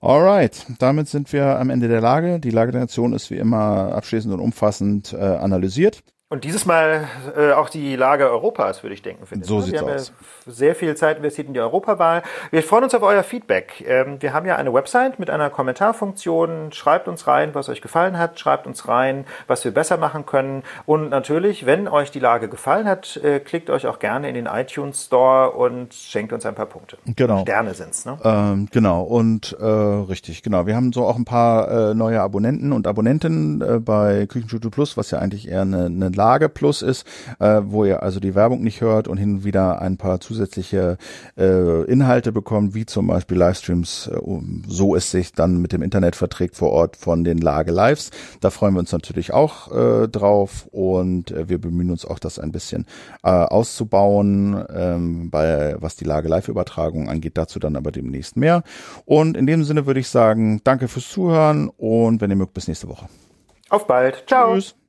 Alright, damit sind wir am Ende der Lage. Die Lage der Nation ist wie immer abschließend und umfassend äh, analysiert. Und dieses Mal äh, auch die Lage Europas, würde ich denken. Finde so ne? sieht's wir haben aus. Ja sehr viel Zeit investiert in die Europawahl. Wir freuen uns auf euer Feedback. Ähm, wir haben ja eine Website mit einer Kommentarfunktion. Schreibt uns rein, was euch gefallen hat. Schreibt uns rein, was wir besser machen können. Und natürlich, wenn euch die Lage gefallen hat, äh, klickt euch auch gerne in den iTunes Store und schenkt uns ein paar Punkte. Genau. Sterne sind's, ne? Ähm, genau, und äh, richtig, genau. Wir haben so auch ein paar äh, neue Abonnenten und Abonnentinnen äh, bei Küchenstudio Plus, was ja eigentlich eher eine, eine Lage Plus ist, äh, wo ihr also die Werbung nicht hört und hin und wieder ein paar zusätzliche äh, Inhalte bekommt, wie zum Beispiel Livestreams, äh, so es sich dann mit dem Internet verträgt vor Ort von den Lage Lives. Da freuen wir uns natürlich auch äh, drauf und äh, wir bemühen uns auch, das ein bisschen äh, auszubauen, ähm, bei was die Lage Live-Übertragung angeht. Dazu dann aber demnächst mehr. Und in dem Sinne würde ich sagen, danke fürs Zuhören und wenn ihr mögt, bis nächste Woche. Auf bald. Ciao. Tschüss.